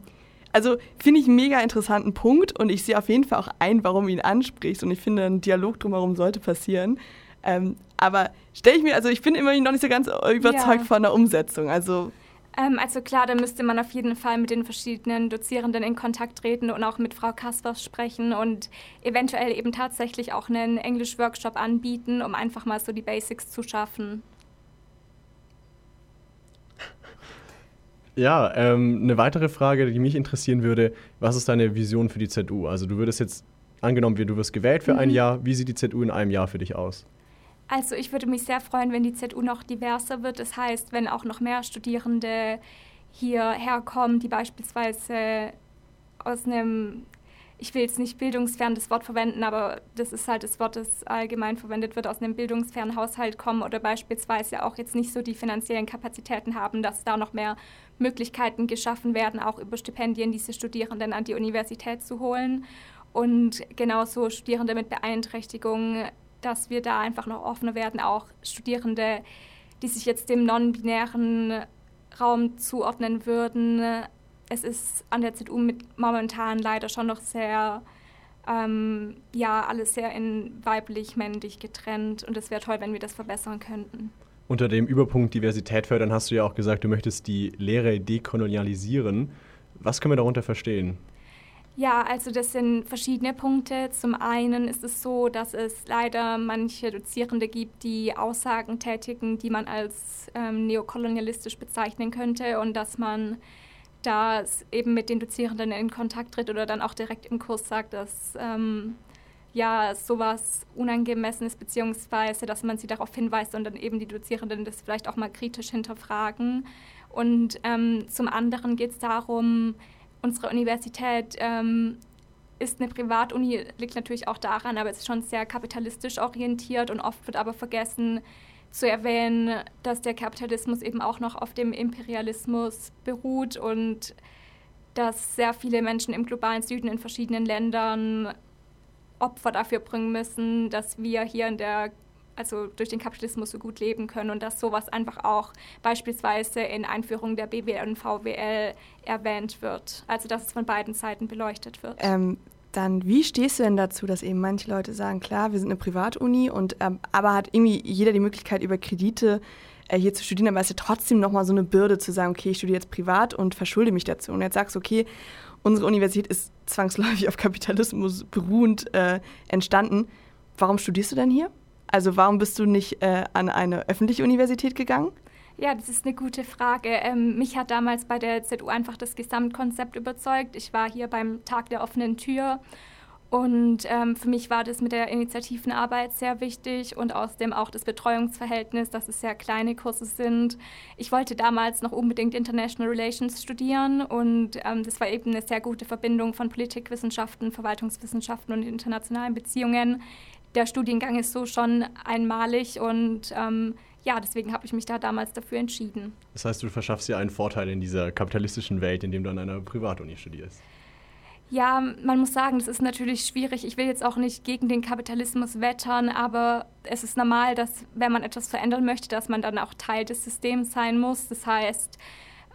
also finde ich einen mega interessanten Punkt und ich sehe auf jeden Fall auch ein, warum ihn ansprichst und ich finde, ein Dialog drumherum sollte passieren. Ähm, aber stelle ich mir, also ich bin immerhin noch nicht so ganz überzeugt ja. von der Umsetzung. Also ähm, also klar, da müsste man auf jeden Fall mit den verschiedenen Dozierenden in Kontakt treten und auch mit Frau Kaspers sprechen und eventuell eben tatsächlich auch einen Englisch-Workshop anbieten, um einfach mal so die Basics zu schaffen. Ja, ähm, eine weitere Frage, die mich interessieren würde, was ist deine Vision für die ZU? Also du würdest jetzt, angenommen, du wirst gewählt für mhm. ein Jahr, wie sieht die ZU in einem Jahr für dich aus? Also ich würde mich sehr freuen, wenn die ZU noch diverser wird. Das heißt, wenn auch noch mehr Studierende hierher kommen, die beispielsweise aus einem ich will jetzt nicht bildungsfern das Wort verwenden, aber das ist halt das Wort, das allgemein verwendet wird, aus einem bildungsfernen Haushalt kommen oder beispielsweise auch jetzt nicht so die finanziellen Kapazitäten haben, dass da noch mehr Möglichkeiten geschaffen werden, auch über Stipendien diese Studierenden an die Universität zu holen. Und genauso Studierende mit Beeinträchtigungen, dass wir da einfach noch offener werden, auch Studierende, die sich jetzt dem non-binären Raum zuordnen würden, es ist an der ZU mit momentan leider schon noch sehr, ähm, ja, alles sehr in weiblich-männlich getrennt und es wäre toll, wenn wir das verbessern könnten. Unter dem Überpunkt Diversität fördern hast du ja auch gesagt, du möchtest die Lehre dekolonialisieren. Was können wir darunter verstehen? Ja, also das sind verschiedene Punkte. Zum einen ist es so, dass es leider manche Dozierende gibt, die Aussagen tätigen, die man als ähm, neokolonialistisch bezeichnen könnte und dass man da eben mit den Dozierenden in Kontakt tritt oder dann auch direkt im Kurs sagt, dass ähm, ja sowas unangemessen ist, beziehungsweise dass man sie darauf hinweist und dann eben die Dozierenden das vielleicht auch mal kritisch hinterfragen. Und ähm, zum anderen geht es darum, unsere Universität ähm, ist eine Privatuni, liegt natürlich auch daran, aber es ist schon sehr kapitalistisch orientiert und oft wird aber vergessen zu erwähnen, dass der Kapitalismus eben auch noch auf dem Imperialismus beruht und dass sehr viele Menschen im globalen Süden in verschiedenen Ländern Opfer dafür bringen müssen, dass wir hier in der also durch den Kapitalismus so gut leben können und dass sowas einfach auch beispielsweise in Einführung der BWL und VWL erwähnt wird. Also dass es von beiden Seiten beleuchtet wird. Ähm, dann, wie stehst du denn dazu, dass eben manche Leute sagen, klar, wir sind eine Privatuni und ähm, aber hat irgendwie jeder die Möglichkeit über Kredite äh, hier zu studieren, aber es ist ja trotzdem nochmal so eine Bürde zu sagen, okay, ich studiere jetzt privat und verschulde mich dazu. Und jetzt sagst du, okay, unsere Universität ist zwangsläufig auf Kapitalismus beruhend äh, entstanden. Warum studierst du denn hier? Also warum bist du nicht äh, an eine öffentliche Universität gegangen? Ja, das ist eine gute Frage. Ähm, mich hat damals bei der ZU einfach das Gesamtkonzept überzeugt. Ich war hier beim Tag der offenen Tür und ähm, für mich war das mit der Initiativenarbeit sehr wichtig und außerdem auch das Betreuungsverhältnis, dass es sehr kleine Kurse sind. Ich wollte damals noch unbedingt International Relations studieren und ähm, das war eben eine sehr gute Verbindung von Politikwissenschaften, Verwaltungswissenschaften und internationalen Beziehungen der Studiengang ist so schon einmalig und ähm, ja, deswegen habe ich mich da damals dafür entschieden. Das heißt, du verschaffst dir einen Vorteil in dieser kapitalistischen Welt, indem du an einer Privatuni studierst. Ja, man muss sagen, das ist natürlich schwierig. Ich will jetzt auch nicht gegen den Kapitalismus wettern, aber es ist normal, dass wenn man etwas verändern möchte, dass man dann auch Teil des Systems sein muss. Das heißt,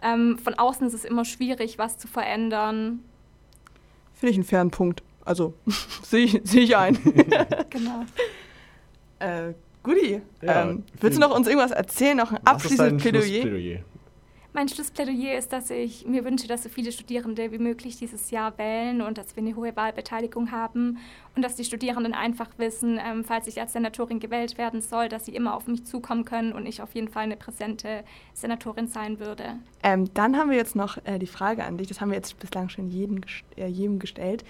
ähm, von außen ist es immer schwierig, was zu verändern. Finde ich einen fairen Punkt. Also <laughs> sehe ich, seh ich ein. <laughs> genau. Äh, Guti, ja, ähm, willst du noch uns irgendwas erzählen, noch ein abschließendes Plädoyer? Plädoyer? Mein Schlussplädoyer ist, dass ich mir wünsche, dass so viele Studierende wie möglich dieses Jahr wählen und dass wir eine hohe Wahlbeteiligung haben und dass die Studierenden einfach wissen, ähm, falls ich als Senatorin gewählt werden soll, dass sie immer auf mich zukommen können und ich auf jeden Fall eine präsente Senatorin sein würde. Ähm, dann haben wir jetzt noch äh, die Frage an dich, das haben wir jetzt bislang schon jedem, äh, jedem gestellt.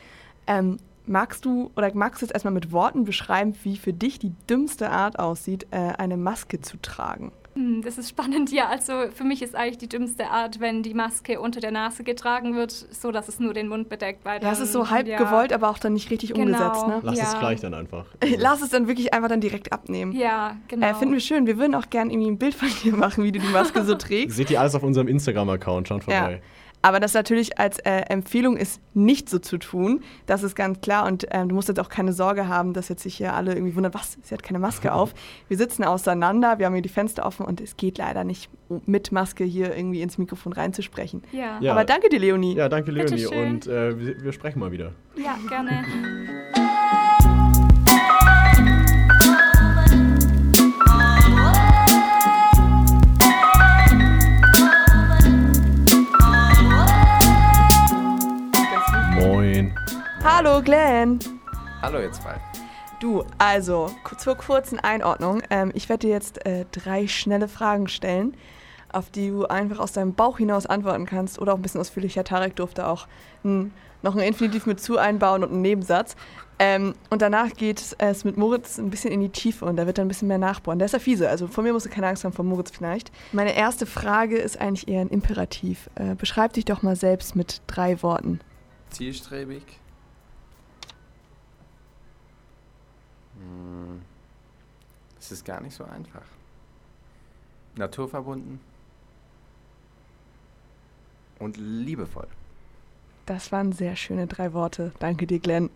Ähm, magst du oder magst du jetzt erstmal mit Worten beschreiben, wie für dich die dümmste Art aussieht, äh, eine Maske zu tragen? Hm, das ist spannend, ja. Also für mich ist eigentlich die dümmste Art, wenn die Maske unter der Nase getragen wird, so dass es nur den Mund bedeckt. Weil dann, ja, es ist so halb ja. gewollt, aber auch dann nicht richtig genau, umgesetzt. Ne? Lass ja. es gleich dann einfach. <laughs> Lass es dann wirklich einfach dann direkt abnehmen. Ja, genau. Äh, finden wir schön. Wir würden auch gerne irgendwie ein Bild von dir machen, wie du die Maske so <laughs> trägst. Seht ihr alles auf unserem Instagram-Account, schaut vorbei. Ja. Aber das natürlich als äh, Empfehlung ist, nicht so zu tun. Das ist ganz klar. Und ähm, du musst jetzt auch keine Sorge haben, dass jetzt sich hier alle irgendwie wundern, was, sie hat keine Maske auf. <laughs> Wir sitzen auseinander, wir haben hier die Fenster offen und es geht leider nicht mit Maske hier irgendwie ins Mikrofon reinzusprechen. Ja. ja. Aber danke dir, Leonie. Ja, danke, Leonie. Und äh, wir, wir sprechen mal wieder. Ja, gerne. <laughs> Hallo Glenn. Hallo ihr zwei. Du, also zur kurzen Einordnung. Ähm, ich werde dir jetzt äh, drei schnelle Fragen stellen, auf die du einfach aus deinem Bauch hinaus antworten kannst oder auch ein bisschen ausführlicher. Tarek durfte auch ein, noch ein Infinitiv mit zu einbauen und einen Nebensatz. Ähm, und danach geht es mit Moritz ein bisschen in die Tiefe und da wird dann ein bisschen mehr nachbohren. Der ist ja fiese, also von mir musst du keine Angst haben, von Moritz vielleicht. Meine erste Frage ist eigentlich eher ein Imperativ. Äh, beschreib dich doch mal selbst mit drei Worten. Zielstrebig, Es ist gar nicht so einfach. Naturverbunden und liebevoll. Das waren sehr schöne drei Worte. Danke dir, Glenn.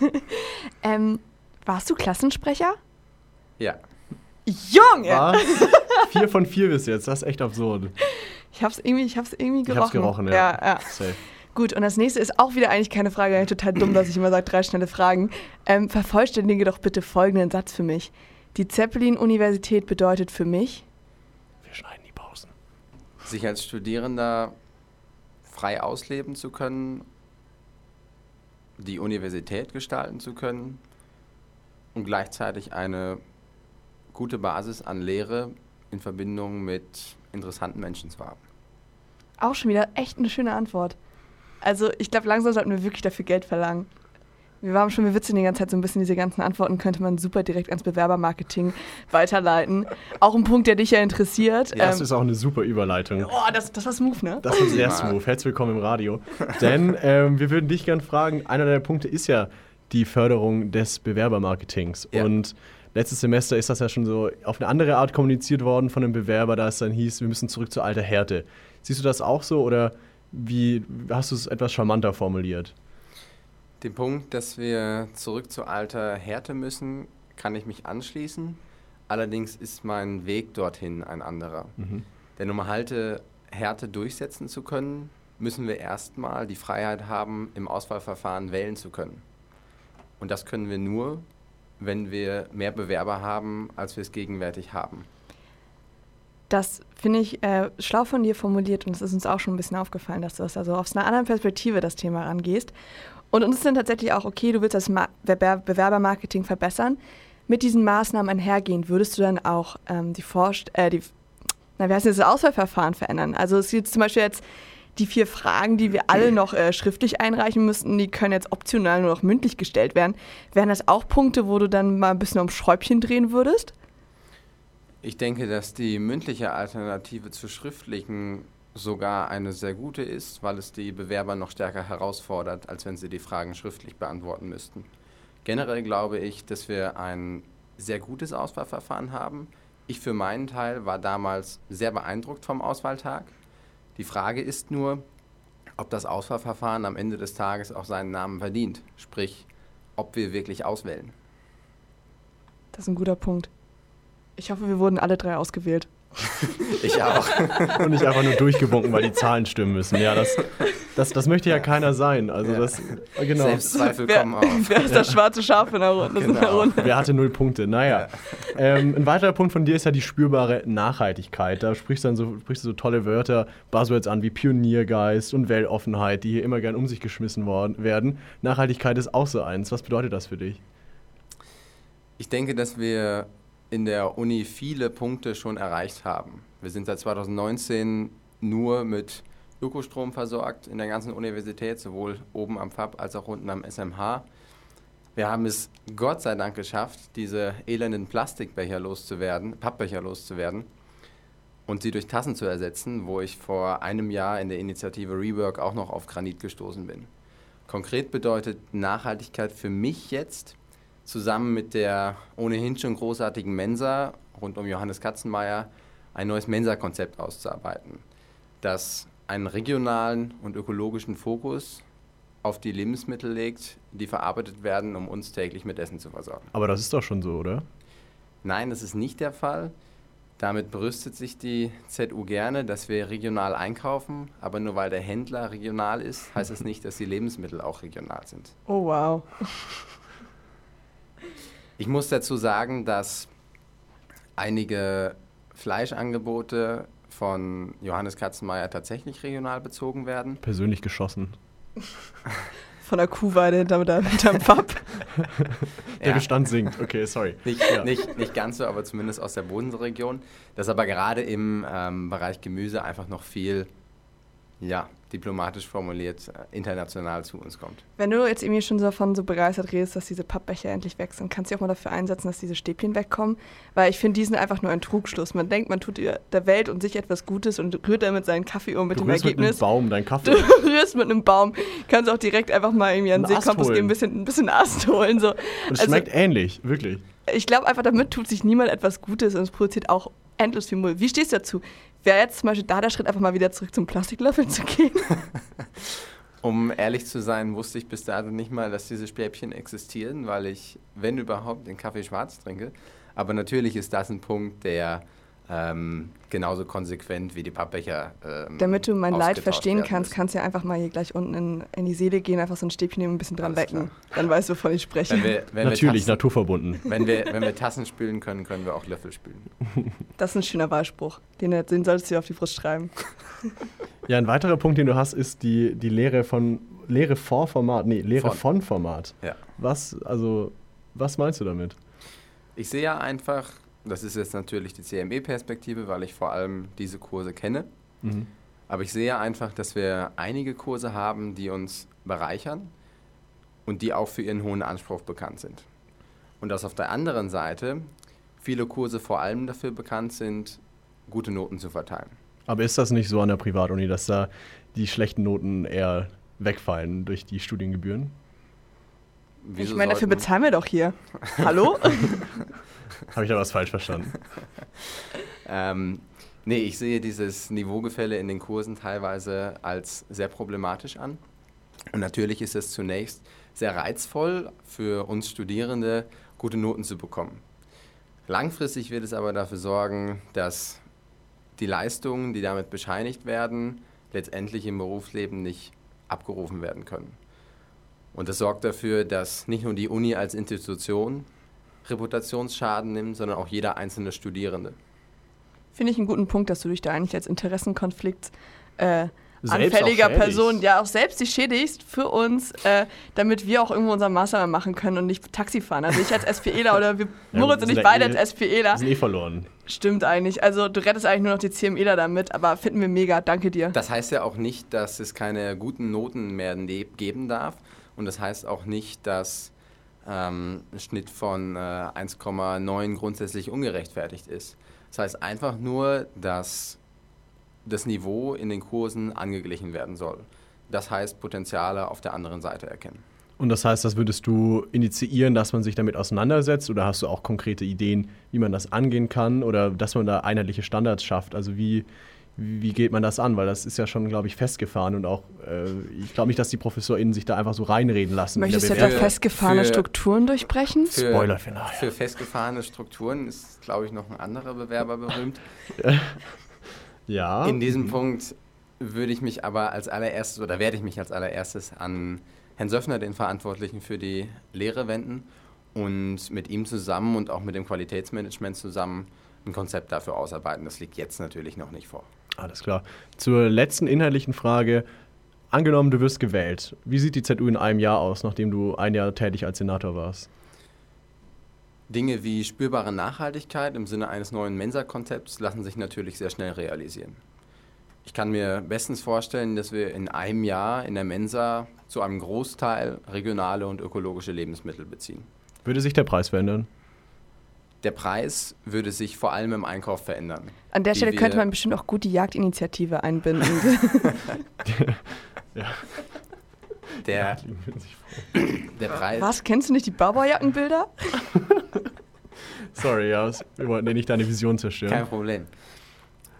<laughs> ähm, warst du Klassensprecher? Ja. Junge! Was? vier von vier bis jetzt, das ist echt absurd. Ich hab's irgendwie, ich hab's irgendwie gerochen. Ich hab's gerochen, ja. ja, ja. Safe. Gut, und das nächste ist auch wieder eigentlich keine Frage, eigentlich total dumm, dass ich immer sage, drei schnelle Fragen. Ähm, vervollständige doch bitte folgenden Satz für mich. Die Zeppelin-Universität bedeutet für mich. Wir schneiden die Pausen. Sich als Studierender frei ausleben zu können, die Universität gestalten zu können und gleichzeitig eine gute Basis an Lehre in Verbindung mit interessanten Menschen zu haben. Auch schon wieder echt eine schöne Antwort. Also ich glaube, langsam sollten wir wirklich dafür Geld verlangen. Wir waren schon, wir witzen die ganze Zeit so ein bisschen, diese ganzen Antworten könnte man super direkt ans Bewerbermarketing weiterleiten. Auch ein Punkt, der dich ja interessiert. Ja, das ähm, ist auch eine super Überleitung. Oh, das, das war smooth, ne? Das war sehr smooth. Herzlich willkommen im Radio. Denn ähm, wir würden dich gerne fragen, einer deiner Punkte ist ja die Förderung des Bewerbermarketings. Ja. Und letztes Semester ist das ja schon so auf eine andere Art kommuniziert worden von einem Bewerber, da es dann hieß, wir müssen zurück zur alter Härte. Siehst du das auch so oder wie hast du es etwas charmanter formuliert? Den Punkt, dass wir zurück zur alter Härte müssen, kann ich mich anschließen. Allerdings ist mein Weg dorthin ein anderer. Mhm. Denn um Halte Härte durchsetzen zu können, müssen wir erstmal die Freiheit haben, im Auswahlverfahren wählen zu können. Und das können wir nur, wenn wir mehr Bewerber haben, als wir es gegenwärtig haben. Das finde ich äh, schlau von dir formuliert und es ist uns auch schon ein bisschen aufgefallen, dass du das also aus einer anderen Perspektive das Thema rangehst. Und uns ist dann tatsächlich auch, okay, du willst das Ma Bewerbermarketing verbessern. Mit diesen Maßnahmen einhergehend würdest du dann auch ähm, die, Forst äh, die, na, wie heißt das, das Auswahlverfahren verändern? Also es gibt zum Beispiel jetzt die vier Fragen, die wir alle noch äh, schriftlich einreichen müssten, die können jetzt optional nur noch mündlich gestellt werden. Wären das auch Punkte, wo du dann mal ein bisschen ums Schräubchen drehen würdest? Ich denke, dass die mündliche Alternative zur schriftlichen sogar eine sehr gute ist, weil es die Bewerber noch stärker herausfordert, als wenn sie die Fragen schriftlich beantworten müssten. Generell glaube ich, dass wir ein sehr gutes Auswahlverfahren haben. Ich für meinen Teil war damals sehr beeindruckt vom Auswahltag. Die Frage ist nur, ob das Auswahlverfahren am Ende des Tages auch seinen Namen verdient, sprich, ob wir wirklich auswählen. Das ist ein guter Punkt. Ich hoffe, wir wurden alle drei ausgewählt. <laughs> ich auch. Und nicht einfach nur durchgewunken, weil die Zahlen stimmen müssen. Ja, das, das, das möchte ja keiner sein. Also ja. das, genau. Selbstzweifel wer, kommen auf. Wer ist das schwarze Schaf in der Runde? Genau. Wer hatte null Punkte? Naja. Ja. Ähm, ein weiterer Punkt von dir ist ja die spürbare Nachhaltigkeit. Da sprichst du dann so, sprichst du so tolle Wörter, Buzzwords an wie Pioniergeist und Weltoffenheit, die hier immer gern um sich geschmissen worden, werden. Nachhaltigkeit ist auch so eins. Was bedeutet das für dich? Ich denke, dass wir in der Uni viele Punkte schon erreicht haben. Wir sind seit 2019 nur mit Ökostrom versorgt in der ganzen Universität, sowohl oben am FAB als auch unten am SMH. Wir haben es Gott sei Dank geschafft, diese elenden Plastikbecher loszuwerden, Pappbecher loszuwerden und sie durch Tassen zu ersetzen, wo ich vor einem Jahr in der Initiative Rework auch noch auf Granit gestoßen bin. Konkret bedeutet Nachhaltigkeit für mich jetzt, zusammen mit der ohnehin schon großartigen Mensa rund um Johannes Katzenmeier ein neues Mensa-Konzept auszuarbeiten, das einen regionalen und ökologischen Fokus auf die Lebensmittel legt, die verarbeitet werden, um uns täglich mit Essen zu versorgen. Aber das ist doch schon so, oder? Nein, das ist nicht der Fall. Damit brüstet sich die ZU gerne, dass wir regional einkaufen, aber nur weil der Händler regional ist, heißt es das nicht, dass die Lebensmittel auch regional sind. Oh wow. Ich muss dazu sagen, dass einige Fleischangebote von Johannes Katzenmeier tatsächlich regional bezogen werden. Persönlich geschossen. <laughs> Von der Kuhweide hinterm, hinterm Pub. <laughs> der ja. Bestand sinkt. Okay, sorry. Nicht, ja. nicht, nicht ganz so, aber zumindest aus der Bodenseeregion. Dass aber gerade im ähm, Bereich Gemüse einfach noch viel ja, diplomatisch formuliert, äh, international zu uns kommt. Wenn du jetzt irgendwie schon so davon so begeistert redest, dass diese Pappbecher endlich weg sind, kannst du auch mal dafür einsetzen, dass diese Stäbchen wegkommen? Weil ich finde, die sind einfach nur ein Trugschluss. Man denkt, man tut der Welt und sich etwas Gutes und rührt damit seinen Kaffee um mit du dem Ergebnis. mit einem Baum deinen Kaffee. <laughs> Du rührst mit einem Baum. Kannst auch direkt einfach mal irgendwie an den Seekompass gehen, ein bisschen, ein bisschen Ast holen. So. Und es also, schmeckt ähnlich, wirklich. Ich glaube einfach, damit tut sich niemand etwas Gutes und es produziert auch endlos viel Müll. Wie stehst du dazu? Wäre jetzt zum Beispiel da der Schritt, einfach mal wieder zurück zum Plastiklöffel zu gehen? <laughs> um ehrlich zu sein, wusste ich bis dato nicht mal, dass diese Stäbchen existieren, weil ich, wenn überhaupt, den Kaffee schwarz trinke. Aber natürlich ist das ein Punkt, der ähm, genauso konsequent wie die Pappbecher. Ähm, Damit du mein Leid verstehen kannst, kannst du ja einfach mal hier gleich unten in, in, die Seele gehen, einfach so ein Stäbchen nehmen, ein bisschen dran Alles lecken. Klar. Dann weißt du, wovon ich spreche. Wenn wir, wenn Natürlich, Tassen, naturverbunden. Wenn wir, wenn wir Tassen spülen können, können wir auch Löffel spülen. Das ist ein schöner Wahlspruch. Den, den solltest du dir auf die Brust schreiben. <laughs> Ja, ein weiterer Punkt, den du hast, ist die, die Lehre von Lehre vor Format. Nee, Lehre von, von Format. Ja. Was, also, was meinst du damit? Ich sehe ja einfach das ist jetzt natürlich die CME-Perspektive, weil ich vor allem diese Kurse kenne. Mhm. Aber ich sehe einfach, dass wir einige Kurse haben, die uns bereichern und die auch für ihren hohen Anspruch bekannt sind. Und dass auf der anderen Seite viele Kurse vor allem dafür bekannt sind, gute Noten zu verteilen. Aber ist das nicht so an der Privatuni, dass da die schlechten Noten eher wegfallen durch die Studiengebühren? Wieso ich meine, dafür bezahlen wir doch hier. Hallo? <laughs> <laughs> Habe ich da was falsch verstanden? <laughs> Ähm, nee, ich sehe dieses Niveaugefälle in den Kursen teilweise als sehr problematisch an. Und natürlich ist es zunächst sehr reizvoll für uns Studierende, gute Noten zu bekommen. Langfristig wird es aber dafür sorgen, dass die Leistungen, die damit bescheinigt werden, letztendlich im Berufsleben nicht abgerufen werden können. Und das sorgt dafür, dass nicht nur die Uni als Institution Reputationsschaden nimmt, sondern auch jeder einzelne Studierende. Finde ich einen guten Punkt, dass du dich da eigentlich als Interessenkonflikt äh, anfälliger. Person ja auch selbst dich schädigst für uns, äh, damit wir auch irgendwo unseren Master machen können und nicht Taxi fahren. Also ich als SPEler oder wir, <laughs> Ja, Moritz und ich beide eh- als SPEler. Wir sind eh verloren. Stimmt eigentlich. Also du rettest eigentlich nur noch die CMEler damit, aber finden wir mega. Danke dir. Das heißt ja auch nicht, dass es keine guten Noten mehr geben darf. Und das heißt auch nicht, dass ähm, Schnitt von äh, 1,9 grundsätzlich ungerechtfertigt ist. Das heißt einfach nur, dass das Niveau in den Kursen angeglichen werden soll. Das heißt Potenziale auf der anderen Seite erkennen. Und das heißt, das würdest du initiieren, dass man sich damit auseinandersetzt? Oder hast du auch konkrete Ideen, wie man das angehen kann? Oder dass man da einheitliche Standards schafft? Also wie, wie geht man das an? Weil das ist ja schon, glaube ich, festgefahren. Und auch, äh, ich glaube nicht, dass die ProfessorInnen sich da einfach so reinreden lassen. Möchtest du. Für- festgefahrene für- Strukturen durchbrechen? Für, Spoiler für nachher. Für festgefahrene Strukturen ist, glaube ich, noch ein anderer Bewerber berühmt. <laughs> Ja. In diesem Punkt würde ich mich aber als allererstes oder werde ich mich als allererstes an Herrn Söffner, den Verantwortlichen für die Lehre, wenden und mit ihm zusammen und auch mit dem Qualitätsmanagement zusammen ein Konzept dafür ausarbeiten. Das liegt jetzt natürlich noch nicht vor. Alles klar. Zur letzten inhaltlichen Frage. Angenommen, du wirst gewählt. Wie sieht die ZU in einem Jahr aus, nachdem du ein Jahr tätig als Senator warst? Dinge wie spürbare Nachhaltigkeit im Sinne eines neuen Mensa-Konzepts lassen sich natürlich sehr schnell realisieren. Ich kann mir bestens vorstellen, dass wir in einem Jahr in der Mensa zu einem Großteil regionale und ökologische Lebensmittel beziehen. Würde sich der Preis verändern? Der Preis würde sich vor allem im Einkauf verändern. An der Stelle könnte man bestimmt auch gut die Jagdinitiative einbinden. <laughs> Der, der Preis. Was? Kennst du nicht die Baubaujackenbilder? <laughs> Sorry, ja, wir wollten dir nicht deine Vision zerstören. Kein Problem.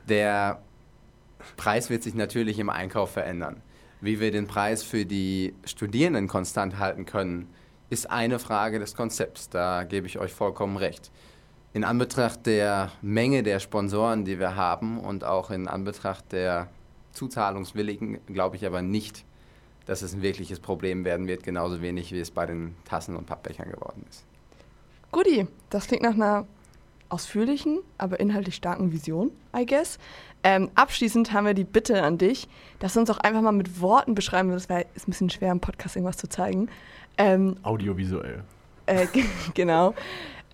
Der Preis wird sich natürlich im Einkauf verändern. Wie wir den Preis für die Studierenden konstant halten können, ist eine Frage des Konzepts. Da gebe ich euch vollkommen recht. In Anbetracht der Menge der Sponsoren, die wir haben und auch in Anbetracht der Zuzahlungswilligen, glaube ich aber nicht, dass es ein wirkliches Problem werden wird, genauso wenig wie es bei den Tassen und Pappbechern geworden ist. Guti, das klingt nach einer ausführlichen, aber inhaltlich starken Vision, I guess. Ähm, abschließend haben wir die Bitte an dich, dass du uns auch einfach mal mit Worten beschreiben würdest, weil es ist ein bisschen schwer im Podcast irgendwas zu zeigen. Ähm, Audiovisuell. äh, <laughs> genau.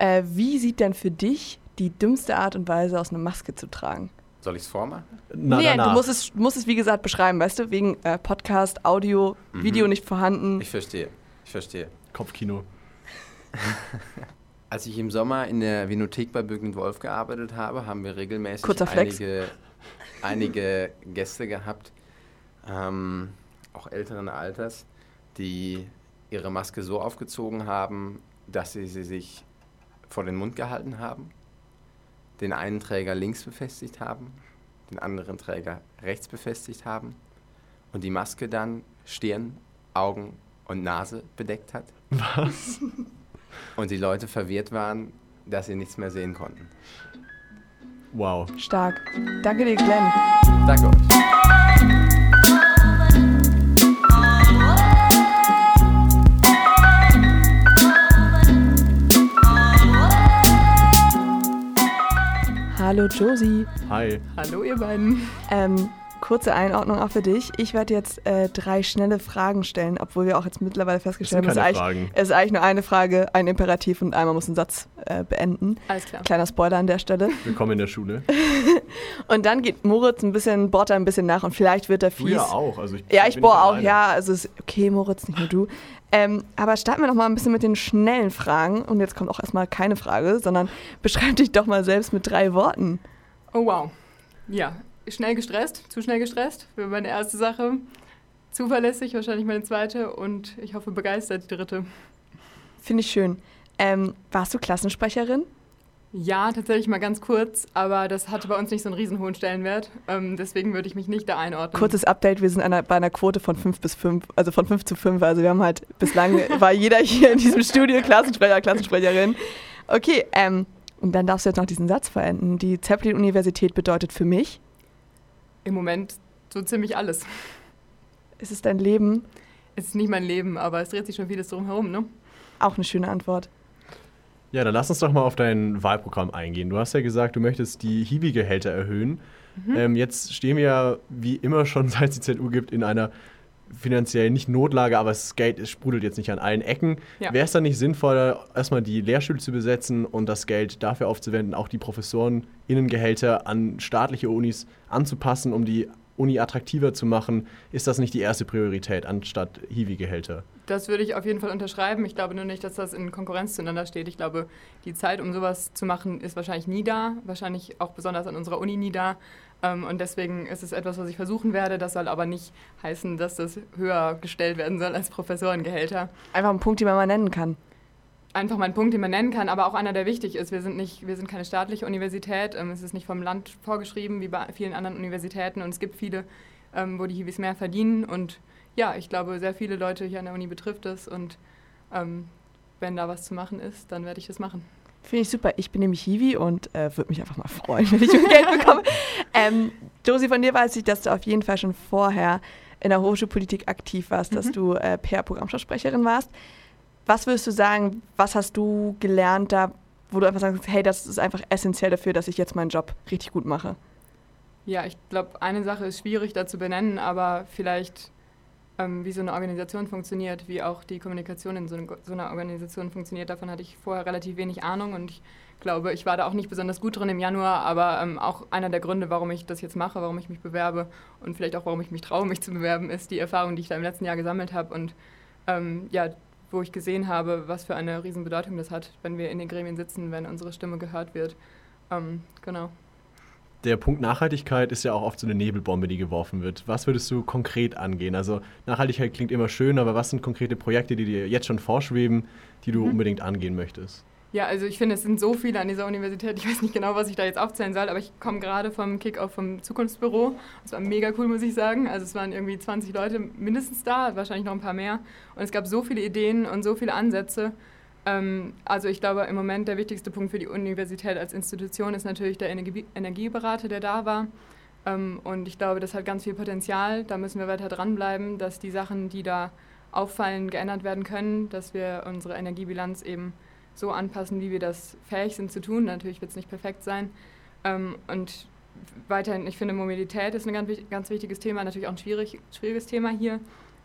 Äh, wie sieht denn für dich die dümmste Art und Weise aus, eine Maske zu tragen? Soll ich es vormachen? Na, nee, danach. du musst es, musst es wie gesagt beschreiben, weißt du, wegen äh, Podcast, Audio, Mhm. Video nicht vorhanden. Ich verstehe. Ich verstehe. Kopfkino. <laughs> Als ich im Sommer in der Vinothek bei Bögen und Wolf gearbeitet habe, haben wir regelmäßig einige, einige Gäste gehabt, ähm, auch älteren Alters, die ihre Maske so aufgezogen haben, dass sie sie sich vor den Mund gehalten haben, den einen Träger links befestigt haben, den anderen Träger rechts befestigt haben und die Maske dann Stirn, Augen und Nase bedeckt hat. Was? <laughs> Und die Leute verwirrt waren, dass sie nichts mehr sehen konnten. Wow. Stark. Danke dir, Glenn. Danke euch. Hallo Josie. Hi. Hallo ihr beiden. Ähm, kurze Einordnung auch für dich. Ich werde jetzt äh, drei schnelle Fragen stellen, obwohl wir auch jetzt mittlerweile festgestellt haben, ist, es ist eigentlich nur eine Frage, ein Imperativ und einmal muss ein Satz äh, beenden. Alles klar. Kleiner Spoiler an der Stelle. Willkommen in der Schule. <laughs> Und dann geht Moritz ein bisschen, bohrt er ein bisschen nach und vielleicht wird er fies. Du ja auch. Also ich Ja, ich bohre auch, alleine. ja. Also ist okay, Moritz, nicht nur du. Ähm, aber starten wir noch mal ein bisschen mit den schnellen Fragen. Und jetzt kommt auch erstmal keine Frage, sondern beschreib dich doch mal selbst mit drei Worten. Oh wow. Ja, schnell gestresst, zu schnell gestresst für meine erste Sache. Zuverlässig, wahrscheinlich meine zweite und ich hoffe begeistert die dritte. Finde ich schön. Ähm, warst du Klassensprecherin? Ja, tatsächlich mal ganz kurz, aber das hatte bei uns nicht so einen riesen hohen Stellenwert. Ähm, deswegen würde ich mich nicht da einordnen. Kurzes Update, wir sind einer, bei einer Quote von 5 bis 5, also von 5 zu 5. Also wir haben halt bislang <laughs> war jeder hier in diesem Studio Klassensprecher, Klassensprecherin. Okay, ähm, und dann darfst du jetzt noch diesen Satz verenden. Die Zeppelin-Universität bedeutet für mich, Im Moment so ziemlich alles. ist es dein Leben? Es ist nicht mein Leben, aber es dreht sich schon vieles drum herum, ne? Auch eine schöne Antwort. Ja, dann lass uns doch mal auf dein Wahlprogramm eingehen. Du hast ja gesagt, du möchtest die Hiwi-Gehälter erhöhen. Mhm. Ähm, jetzt stehen wir ja, wie immer schon, <laughs> seit es die ZU gibt, in einer finanziell nicht Notlage, aber das Geld es sprudelt jetzt nicht an allen Ecken. Ja. Wäre es dann nicht sinnvoller, erstmal die Lehrstühle zu besetzen und das Geld dafür aufzuwenden, auch die Professoren-Innengehälter an staatliche Unis anzupassen, um die Uni attraktiver zu machen? Ist das nicht die erste Priorität anstatt Hiwi-Gehälter? Das würde ich auf jeden Fall unterschreiben. Ich glaube nur nicht, dass das in Konkurrenz zueinander steht. Ich glaube, die Zeit, um sowas zu machen, ist wahrscheinlich nie da. Wahrscheinlich auch besonders an unserer Uni nie da. Ähm, Und deswegen ist es etwas, was ich versuchen werde. Das soll aber nicht heißen, dass das höher gestellt werden soll als Professorengehälter. Einfach ein Punkt, den man mal nennen kann. Einfach mal ein Punkt, den man nennen kann, aber auch einer, der wichtig ist. Wir sind, nicht, wir sind keine staatliche Universität. ähm, Es ist nicht vom Land vorgeschrieben, wie bei vielen anderen Universitäten. Und es gibt viele, ähm, wo die Hiwis mehr verdienen. Und ja, ich glaube, sehr viele Leute hier an der Uni betrifft es. Und ähm, wenn da was zu machen ist, dann werde ich das machen. Finde ich super. Ich bin nämlich Hiwi und äh, würde mich einfach mal freuen, wenn ich Geld bekomme. <laughs> ähm, Josie, von dir weiß ich, dass du auf jeden Fall schon vorher in der Hochschulpolitik aktiv warst, dass Mhm. du äh, PR-Programmsprecherin warst. Was würdest du sagen, was hast du gelernt da, wo du einfach sagst, hey, das ist einfach essentiell dafür, dass ich jetzt meinen Job richtig gut mache? Ja, ich glaube, eine Sache ist schwierig da zu benennen, aber vielleicht, ähm, wie so eine Organisation funktioniert, wie auch die Kommunikation in so, eine, so einer Organisation funktioniert. Davon hatte ich vorher relativ wenig Ahnung und ich glaube, ich war da auch nicht besonders gut drin im Januar, aber ähm, auch einer der Gründe, warum ich das jetzt mache, warum ich mich bewerbe und vielleicht auch, warum ich mich traue, mich zu bewerben, ist die Erfahrung, die ich da im letzten Jahr gesammelt habe und ähm, ja, wo ich gesehen habe, was für eine Riesenbedeutung das hat, wenn wir in den Gremien sitzen, wenn unsere Stimme gehört wird. Ähm, genau. Der Punkt Nachhaltigkeit ist ja auch oft so eine Nebelbombe, die geworfen wird. Was würdest du konkret angehen? Also Nachhaltigkeit klingt immer schön, aber was sind konkrete Projekte, die dir jetzt schon vorschweben, die du Mhm. unbedingt angehen möchtest? Ja, also ich finde, es sind so viele an dieser Universität. Ich weiß nicht genau, was ich da jetzt aufzählen soll, aber ich komme gerade vom Kick-Off vom Zukunftsbüro. Es war mega cool, muss ich sagen. Also es waren irgendwie 20 Leute mindestens da, wahrscheinlich noch ein paar mehr. Und es gab so viele Ideen und so viele Ansätze. Ähm, also ich glaube, im Moment der wichtigste Punkt für die Universität als Institution ist natürlich der Energie Energieberater, der da war. Ähm, und ich glaube, das hat ganz viel Potenzial. Da müssen wir weiter dranbleiben, dass die Sachen, die da auffallen, geändert werden können, dass wir unsere Energiebilanz eben so anpassen, wie wir das fähig sind zu tun. Natürlich wird es nicht perfekt sein. Ähm, und weiterhin, ich finde, Mobilität ist ein ganz, ganz wichtiges Thema, natürlich auch ein schwierig, schwieriges Thema hier.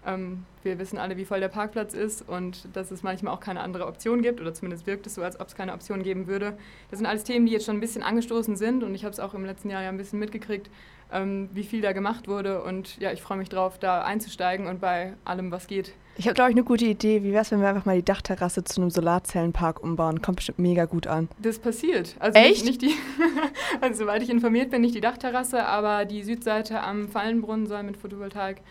Ähm, wir wissen alle, wie voll der Parkplatz ist und dass es manchmal auch keine andere Option gibt oder zumindest wirkt es so, als ob es keine Option geben würde. Das sind alles Themen, die jetzt schon ein bisschen angestoßen sind und ich habe es auch im letzten Jahr ja ein bisschen mitgekriegt, ähm, wie viel da gemacht wurde und ja, ich freue mich drauf, da einzusteigen und bei allem, was geht, Ich habe, glaube ich, eine gute Idee. Wie wäre es, wenn wir einfach mal die Dachterrasse zu einem Solarzellenpark umbauen? Kommt bestimmt mega gut an. Das passiert. Also Echt? Nicht, nicht die, <laughs> also soweit ich informiert bin, nicht die Dachterrasse, aber die Südseite am Fallenbrunnen soll mit Photovoltaik.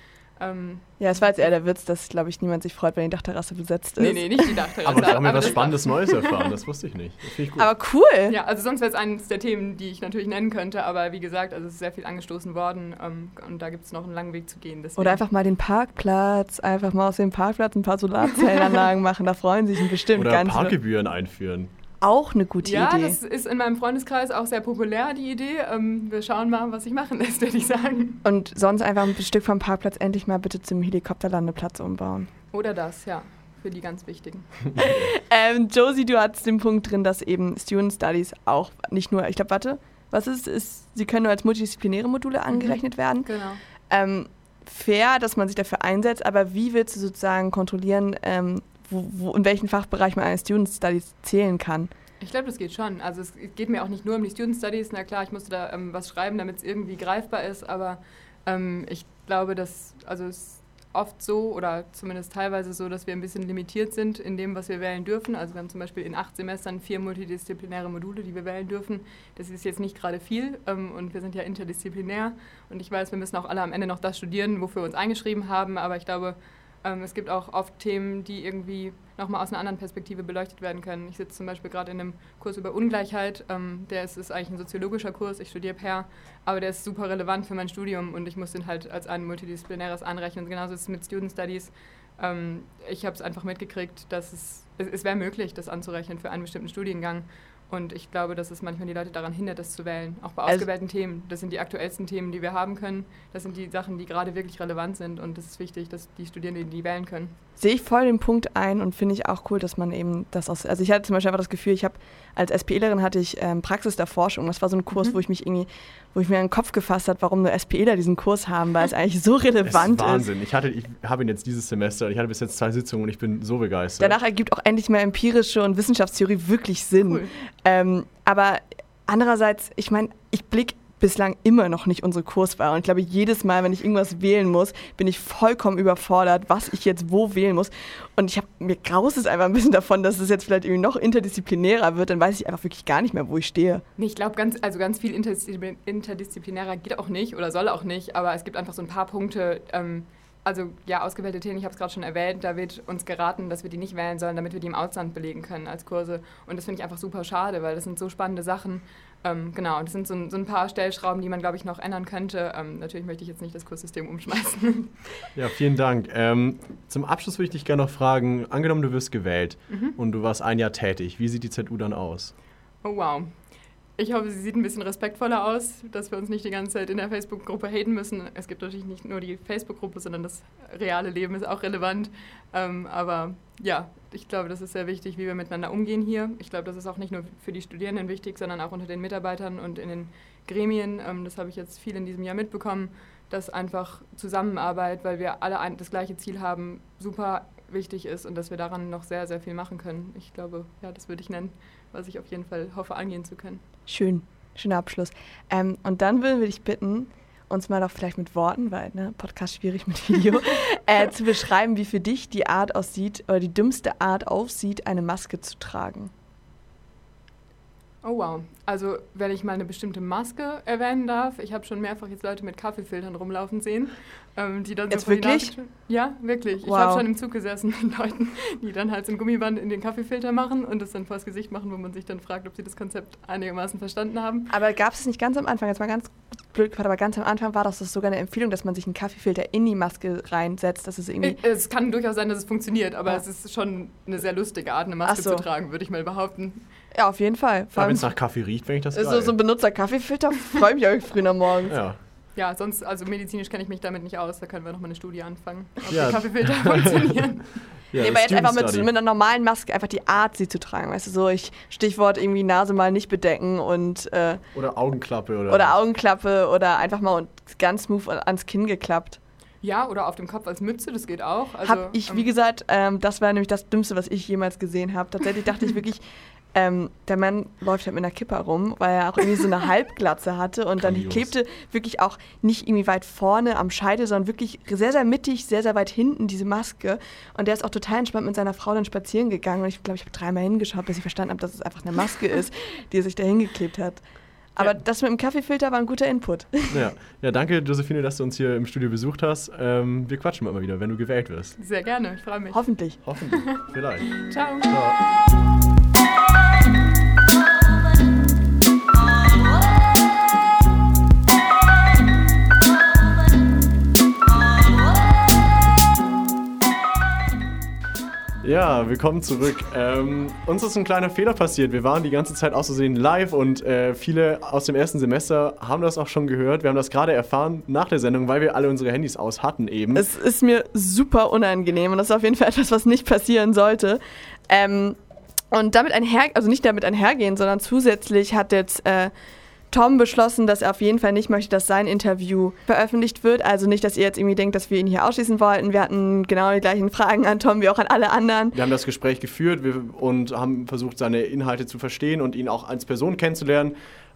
Ähm, Ja, es war jetzt eher der Witz, dass, glaube ich, niemand sich freut, wenn die Dachterrasse besetzt ist. nee, nee, nicht die Dachterrasse. Aber wir haben ja was Spannendes Neues erfahren, das wusste ich nicht. Das finde ich gut. Aber cool. Ja, also sonst wäre es eines der Themen, die ich natürlich nennen könnte, aber wie gesagt, also es ist sehr viel angestoßen worden ähm, und da gibt es noch einen langen Weg zu gehen. Deswegen. Oder einfach mal den Parkplatz, einfach mal aus dem Parkplatz ein paar Solarzellenanlagen <laughs> machen. Da freuen sich bestimmt Oder ganz Parkgebühren einführen. Auch eine gute ja, Idee. das ist in meinem Freundeskreis auch sehr populär, die Idee. Ähm, wir schauen mal, was sich machen lässt, würde ich sagen. Und sonst einfach ein Stück vom Parkplatz endlich mal bitte zum Helikopterlandeplatz umbauen. Oder das, ja, für die ganz wichtigen. <laughs> Ähm, Josie, du hattest den Punkt drin, dass eben Student Studies auch nicht nur, ich glaube, warte, was ist, ist, sie können nur als multidisziplinäre Module angerechnet werden. Genau. Ähm, fair, dass man sich dafür einsetzt, aber wie willst du sozusagen kontrollieren, ähm, wo, wo, in welchen Fachbereich man eine Student Studies zählen kann? Ich glaube, das geht schon. Also es geht mir auch nicht nur um die Student Studies. Na klar, ich musste da ähm, was schreiben, damit es irgendwie greifbar ist, aber ähm, ich glaube, dass also es oft so oder zumindest teilweise so, dass wir ein bisschen limitiert sind in dem, was wir wählen dürfen. Also wir haben zum Beispiel in acht Semestern vier multidisziplinäre Module, die wir wählen dürfen. Das ist jetzt nicht gerade viel ähm, und wir sind ja interdisziplinär und ich weiß, wir müssen auch alle am Ende noch das studieren, wofür wir uns eingeschrieben haben, aber ich glaube, ähm, es gibt auch oft Themen, die irgendwie nochmal aus einer anderen Perspektive beleuchtet werden können. Ich sitze zum Beispiel gerade in einem Kurs über Ungleichheit. Ähm, der ist, ist, eigentlich ein soziologischer Kurs, ich studiere per, aber der ist super relevant für mein Studium und ich muss den halt als ein multidisziplinäres anrechnen. Und genauso ist es mit Student Studies. Ähm, ich habe es einfach mitgekriegt, dass es, es, es wäre möglich, das anzurechnen für einen bestimmten Studiengang. Und ich glaube, dass es manchmal die Leute daran hindert, das zu wählen. Auch bei also ausgewählten Themen. Das sind die aktuellsten Themen, die wir haben können. Das sind die Sachen, die gerade wirklich relevant sind. Und es ist wichtig, dass die Studierenden die wählen können. Sehe ich voll den Punkt ein und finde ich auch cool, dass man eben das aus. Also ich hatte zum Beispiel einfach das Gefühl, ich habe als SPLerin hatte ich ähm, Praxis der Forschung. Das war so ein Kurs, mhm. wo ich mich irgendwie, wo ich mir einen Kopf gefasst habe, warum nur SPLer diesen Kurs haben, weil es <laughs> eigentlich so relevant ist. Wahnsinn. Ich hatte, ich habe ihn jetzt dieses Semester und ich hatte bis jetzt zwei Sitzungen und ich bin so begeistert. Danach ergibt auch endlich mal empirische und Wissenschaftstheorie wirklich Sinn. Cool. Ähm, aber andererseits, ich meine, ich blicke bislang immer noch nicht unsere Kurswahl. Und ich glaube, jedes Mal, wenn ich irgendwas wählen muss, bin ich vollkommen überfordert, was ich jetzt wo wählen muss. Und ich habe mir graus es einfach ein bisschen davon, dass es jetzt vielleicht irgendwie noch interdisziplinärer wird. Dann weiß ich einfach wirklich gar nicht mehr, wo ich stehe. Ich glaube, ganz, also ganz viel interdisziplinärer geht auch nicht oder soll auch nicht. Aber es gibt einfach so ein paar Punkte. Ähm, also ja, ausgewählte Themen, ich habe es gerade schon erwähnt, da wird uns geraten, dass wir die nicht wählen sollen, damit wir die im Ausland belegen können als Kurse. Und das finde ich einfach super schade, weil das sind so spannende Sachen. Ähm, genau, das sind so ein, so ein, paar Stellschrauben, die man, glaube ich, noch ändern könnte. Ähm, natürlich möchte ich jetzt nicht das Kurssystem umschmeißen. <laughs> Ja, vielen Dank. Ähm, zum Abschluss würde ich dich gerne noch fragen, angenommen, du wirst gewählt mhm. und du warst ein Jahr tätig, wie sieht die ZU dann aus? Oh wow, ich hoffe, sie sieht ein bisschen respektvoller aus, dass wir uns nicht die ganze Zeit in der Facebook-Gruppe haten müssen. Es gibt natürlich nicht nur die Facebook-Gruppe, sondern das reale Leben ist auch relevant. Ähm, aber ja, ich glaube, das ist sehr wichtig, wie wir miteinander umgehen hier. Ich glaube, das ist auch nicht nur für die Studierenden wichtig, sondern auch unter den Mitarbeitern und in den Gremien. Ähm, das habe ich jetzt viel in diesem Jahr mitbekommen, dass einfach Zusammenarbeit, weil wir alle ein, das gleiche Ziel haben, super wichtig ist und dass wir daran noch sehr, sehr viel machen können. Ich glaube, ja, das würde ich nennen, was ich auf jeden Fall hoffe, angehen zu können. Schön, schöner Abschluss. Ähm, und dann würden wir dich bitten, uns mal doch vielleicht mit Worten, weil ne, Podcast schwierig mit Video, <laughs> äh, zu beschreiben, wie für dich die Art aussieht oder die dümmste Art aussieht, eine Maske zu tragen. Oh wow. Also, wenn ich mal eine bestimmte Maske erwähnen darf, ich habe schon mehrfach jetzt Leute mit Kaffeefiltern rumlaufen sehen, ähm, die dann jetzt so wirklich? Ja, wirklich. Wow. Ich habe schon im Zug gesessen mit Leuten, die dann halt so ein Gummiband in den Kaffeefilter machen und das dann vors Gesicht machen, wo man sich dann fragt, ob sie das Konzept einigermaßen verstanden haben. Aber gab es nicht ganz am Anfang, jetzt mal ganz blöd gefragt, aber ganz am Anfang war das sogar eine Empfehlung, dass man sich einen Kaffeefilter in die Maske reinsetzt, dass es irgendwie... Äh, es kann durchaus sein, dass es funktioniert, aber ja. es ist schon eine sehr lustige Art, eine Maske so. zu tragen, würde ich mal behaupten. Ja, auf jeden Fall. Ja, wenn es nach Kaffee riecht, wenn ich das So, so ein benutzer Kaffeefilter <laughs> freue mich auch früh am Morgen. Ja. Ja, sonst, also medizinisch kenne ich mich damit nicht aus. Da können wir nochmal eine Studie anfangen, ob ja. die Kaffeefilter <laughs> funktionieren. <laughs> Ja, nee, aber jetzt einfach mit, mit, einer normalen Maske einfach die Art, sie zu tragen. Weißt du, so ich Stichwort irgendwie Nase mal nicht bedecken und. Äh, oder Augenklappe oder. Oder Augenklappe oder einfach mal ganz smooth ans Kinn geklappt. Ja, oder auf dem Kopf als Mütze, das geht auch. Also, hab ich, wie ähm, gesagt, ähm, das war nämlich das Dümmste, was ich jemals gesehen habe. Tatsächlich dachte ich wirklich, ähm, der Mann läuft halt mit einer Kipper rum, weil er auch irgendwie so eine <laughs> Halbglatze hatte und dann klebte wirklich auch nicht irgendwie weit vorne am Scheitel, sondern wirklich sehr, sehr mittig, sehr, sehr weit hinten diese Maske. Und der ist auch total entspannt mit seiner Frau dann spazieren gegangen und ich glaube, ich habe dreimal hingeschaut, bis ich verstanden habe, dass es einfach eine Maske ist, die er sich da hingeklebt hat. Aber ja. das mit dem Kaffeefilter war ein guter Input. Ja. ja, danke Josephine, dass du uns hier im Studio besucht hast. Ähm, wir quatschen mal wieder, wenn du gewählt wirst. Sehr gerne, ich freue mich. Hoffentlich. Hoffentlich, vielleicht. <laughs> Ciao. Ciao. Ja, willkommen zurück. Ähm, uns ist ein kleiner Fehler passiert. Wir waren die ganze Zeit auszusehen live und äh, viele aus dem ersten Semester haben das auch schon gehört. Wir haben das gerade erfahren nach der Sendung, weil wir alle unsere Handys aus hatten eben. Es ist mir super unangenehm und das ist auf jeden Fall <laughs> etwas, was nicht passieren sollte. Ähm, und damit einher, also nicht damit einhergehen, sondern zusätzlich hat jetzt äh, Tom beschlossen, dass er auf jeden Fall nicht möchte, dass sein Interview veröffentlicht wird. Also nicht, dass ihr jetzt irgendwie denkt, dass wir ihn hier ausschließen wollten. Wir hatten genau die gleichen Fragen an Tom wie auch an alle anderen. Wir haben das Gespräch geführt und haben versucht, seine Inhalte zu verstehen und ihn auch als Person kennenzulernen.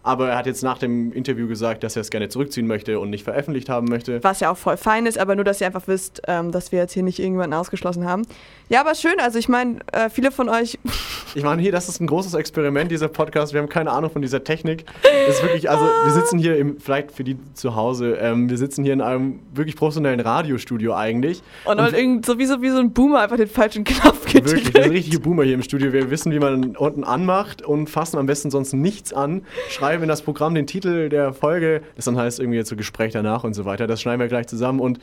Aber er hat jetzt nach dem Interview gesagt, dass er es gerne zurückziehen möchte und nicht veröffentlicht haben möchte. Was ja auch voll fein ist, aber nur, dass ihr einfach wisst, ähm, dass wir jetzt hier nicht irgendjemanden ausgeschlossen haben. Ja, aber schön. Also ich meine, äh, viele von euch. <laughs> Ich meine, hier, das ist ein großes Experiment, dieser Podcast. Wir haben keine Ahnung von dieser Technik. Das ist wirklich, also wir sitzen hier im, vielleicht für die zu Hause, ähm, wir sitzen hier in einem wirklich professionellen Radiostudio eigentlich. Und, und irgend, so, wie, so wie so ein Boomer einfach den falschen Knopf gedrückt. Wirklich, der richtige Boomer hier im Studio. Wir wissen, wie man unten anmacht und fassen am besten sonst nichts an. Schreiben in das Programm den Titel der Folge, das dann heißt irgendwie jetzt so Gespräch danach und so weiter. Das schneiden wir gleich zusammen und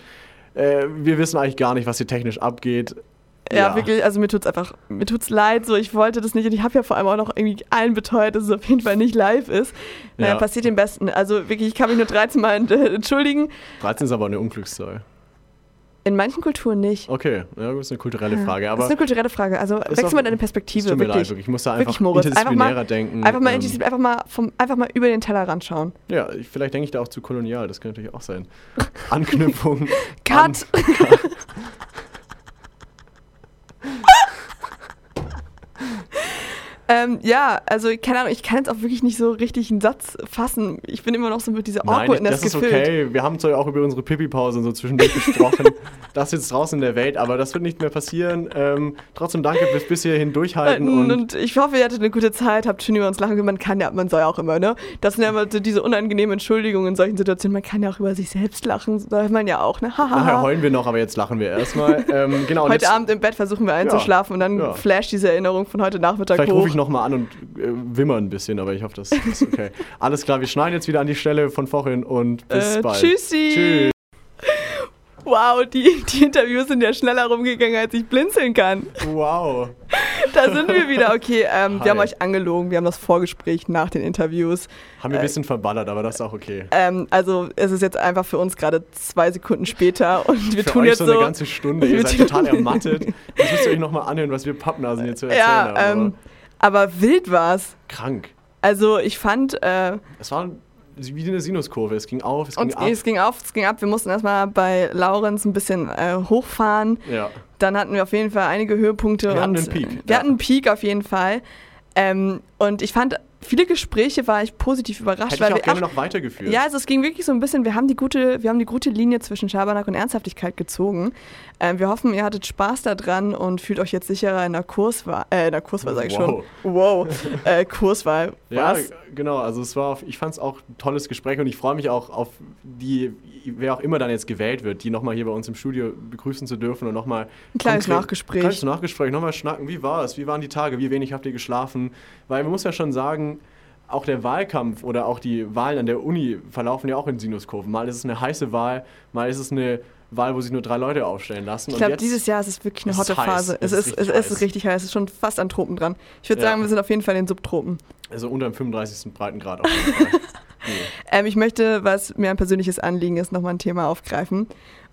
äh, wir wissen eigentlich gar nicht, was hier technisch abgeht. Ja, ja, wirklich, also mir tut's einfach, mir tut's leid, so ich wollte das nicht und ich habe ja vor allem auch noch irgendwie allen beteuert, dass es auf jeden Fall nicht live ist. Naja, ja. passiert dem Besten. Also wirklich, ich kann mich nur 13 Mal <laughs> entschuldigen. 13 ist aber eine Unglückszahl. In manchen Kulturen nicht. Okay, ja, das ist eine kulturelle Frage. Aber das ist eine kulturelle Frage. Also wechsel mal deine Perspektive. Tut mir wirklich. leid, wirklich. Ich muss da einfach wirklich, Moritz, interdisziplinärer einfach mal, denken. Einfach mal, ähm, einfach, mal vom, einfach mal über den Teller ranschauen. Ja, vielleicht denke ich da auch zu kolonial. Das kann natürlich auch sein. <laughs> Anknüpfung. Cut! An, <laughs> <laughs> Ähm, ja, also keine Ahnung, ich kann jetzt auch wirklich nicht so richtig einen Satz fassen. Ich bin immer noch so mit dieser Awkwardness Nein, das ist gefüllt. okay. Wir haben zwar auch über unsere Pipi-Pause so zwischendurch <laughs> gesprochen. Das ist jetzt draußen in der Welt, aber das wird nicht mehr passieren. Ähm, trotzdem danke bis, bis hierhin durchhalten. Und, und, ich hoffe, ihr hattet eine gute Zeit, habt schön über uns lachen können. Man kann ja, man soll ja auch immer, ne? Das sind ja immer so diese unangenehmen Entschuldigungen in solchen Situationen. Man kann ja auch über sich selbst lachen, soll man ja auch, ne? Nachher heulen wir noch, aber jetzt lachen wir erstmal. Ähm, genau, heute Abend im Bett versuchen wir einzuschlafen ja, und dann ja. flasht diese Erinnerung von heute Nachmittag Vielleicht hoch nochmal an und äh, wimmer ein bisschen, aber ich hoffe, das ist okay. <laughs> Alles klar, wir schneiden jetzt wieder an die Stelle von vorhin und bis äh, bald. Tschüssi. Tschüss. Wow, die, die Interviews sind ja schneller rumgegangen, als ich blinzeln kann. Wow. Da sind wir wieder. Okay, ähm, wir haben euch angelogen. Wir haben das Vorgespräch nach den Interviews. Haben wir ein äh, bisschen verballert, aber das ist auch okay. Ähm, also es ist jetzt einfach für uns gerade zwei Sekunden später und wir für tun euch jetzt so eine ganze Stunde. <laughs> Ihr seid total <laughs> ermattet. Jetzt müsst ihr euch nochmal anhören, was wir Pappnasen hier zu erzählen ja, haben. Ähm, aber wild war's. Krank. Also ich fand. Äh, es war wie eine Sinuskurve. Es ging auf, es ging ab. Es ging auf, es ging ab. Wir mussten erstmal bei Laurenz ein bisschen äh, hochfahren. Ja. Dann hatten wir auf jeden Fall einige Höhepunkte. Wir hatten einen Peak. Wir ja. hatten einen Peak auf jeden Fall. Ähm, und ich fand viele Gespräche war ich positiv überrascht. Hätte weil ich auch wir, gerne noch weitergeführt. Ja, also es ging wirklich so ein bisschen, wir haben die gute, wir haben die gute Linie zwischen Schabernack und Ernsthaftigkeit gezogen. Ähm, wir hoffen, ihr hattet Spaß daran und fühlt euch jetzt sicherer in der Kurswahl, äh, in der Kurswahl sage ich wow. schon. Wow. äh, Kurswahl. Was? Ja, genau. Also es war, ich fand es auch ein tolles Gespräch und ich freue mich auch auf die, wer auch immer dann jetzt gewählt wird, die nochmal hier bei uns im Studio begrüßen zu dürfen und nochmal ein kleines Nachgespräch. Ein kleines Nachgespräch, nochmal schnacken. Wie war es? Wie waren die Tage? Wie wenig habt ihr geschlafen? Weil man muss ja schon sagen, auch der Wahlkampf oder auch die Wahlen an der Uni verlaufen ja auch in Sinuskurven. Mal ist es eine heiße Wahl, mal ist es eine Wahl, wo sich nur drei Leute aufstellen lassen. Ich glaube, dieses Jahr ist es wirklich eine hotte Phase. Es, es, ist, es, ist, richtig heiß. Es ist schon fast an Tropen dran. Ich würde ja. sagen, wir sind auf jeden Fall in den Subtropen. Also unter dem 35. Breitengrad auf jeden Fall. nee. <laughs> ähm, ich möchte, was mir ein persönliches Anliegen ist, nochmal ein Thema aufgreifen.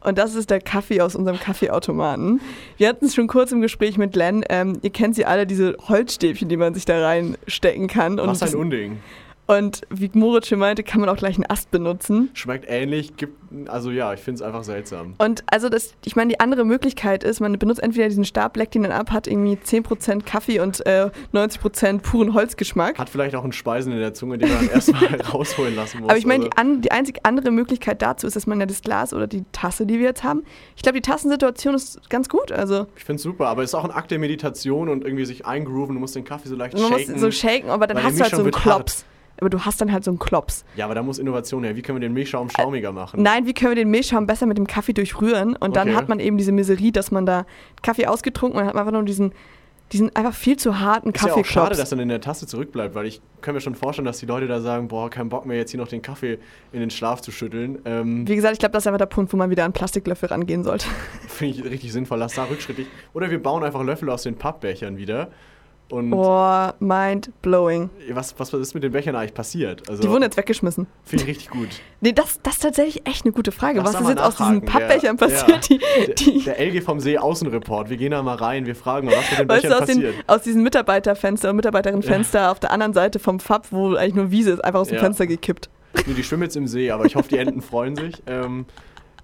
Und das ist der Kaffee aus unserem Kaffeeautomaten. Wir hatten es schon kurz im Gespräch mit Len. Ähm, ihr kennt sie alle, diese Holzstäbchen, die man sich da reinstecken kann. Was ein Unding. Und wie Moritz schon meinte, kann man auch gleich einen Ast benutzen. Schmeckt ähnlich, gibt, also ja, ich finde es einfach seltsam. Und also das, ich meine, die andere Möglichkeit ist, man benutzt entweder diesen Stab, leckt ihn dann ab, hat irgendwie 10% Kaffee und äh, 90% puren Holzgeschmack. Hat vielleicht auch einen Speisen in der Zunge, den man <laughs> erstmal rausholen lassen muss. Aber ich meine, also. die, die einzig andere Möglichkeit dazu ist, dass man ja das Glas oder die Tasse, die wir jetzt haben, ich glaube, die Tassensituation ist ganz gut. Also. Ich finde es super, aber es ist auch ein Akt der Meditation und irgendwie sich eingrooven, du musst den Kaffee so leicht man shaken. Man muss so shaken, aber dann hast du halt so einen Klops. Hart aber du hast dann halt so einen Klops. Ja, aber da muss Innovation her. Wie können wir den Milchschaum schaumiger machen? Nein, wie können wir den Milchschaum besser mit dem Kaffee durchrühren? Und dann hat man eben diese Miserie, dass man da Kaffee ausgetrunken und hat einfach nur diesen, diesen einfach viel zu harten Kaffee. Ist ja auch schade, dass dann in der Tasse zurückbleibt, weil ich kann mir schon vorstellen, dass die Leute da sagen, boah, kein Bock mehr jetzt hier noch den Kaffee in den Schlaf zu schütteln. Ähm Wie gesagt, ich glaube, das ist einfach der Punkt, wo man wieder an Plastiklöffel rangehen sollte. <laughs> Finde ich richtig sinnvoll, lass da rückschrittig. Oder wir bauen einfach Löffel aus den Pappbechern wieder Und Oh, mind blowing. was, was ist mit den Bechern eigentlich passiert? Also, Die wurden jetzt weggeschmissen. Finde ich richtig gut. <laughs> Nee, das, das ist tatsächlich echt eine gute Frage. Lass Was ist jetzt aus diesen Pappbechern wer- passiert? ja. Die, die, Der LG vom See Außenreport. Wir gehen da mal rein, wir fragen mal, was mit den weißt Bechern du, aus, den, passiert. aus diesen Mitarbeiterfenster und Mitarbeiterinnenfenster auf der anderen Seite vom Fab, wo eigentlich nur Wiese ist, einfach aus dem Ja. Fenster gekippt. Nee, die schwimmen jetzt im See, aber ich hoffe, die Enten freuen sich. Ähm,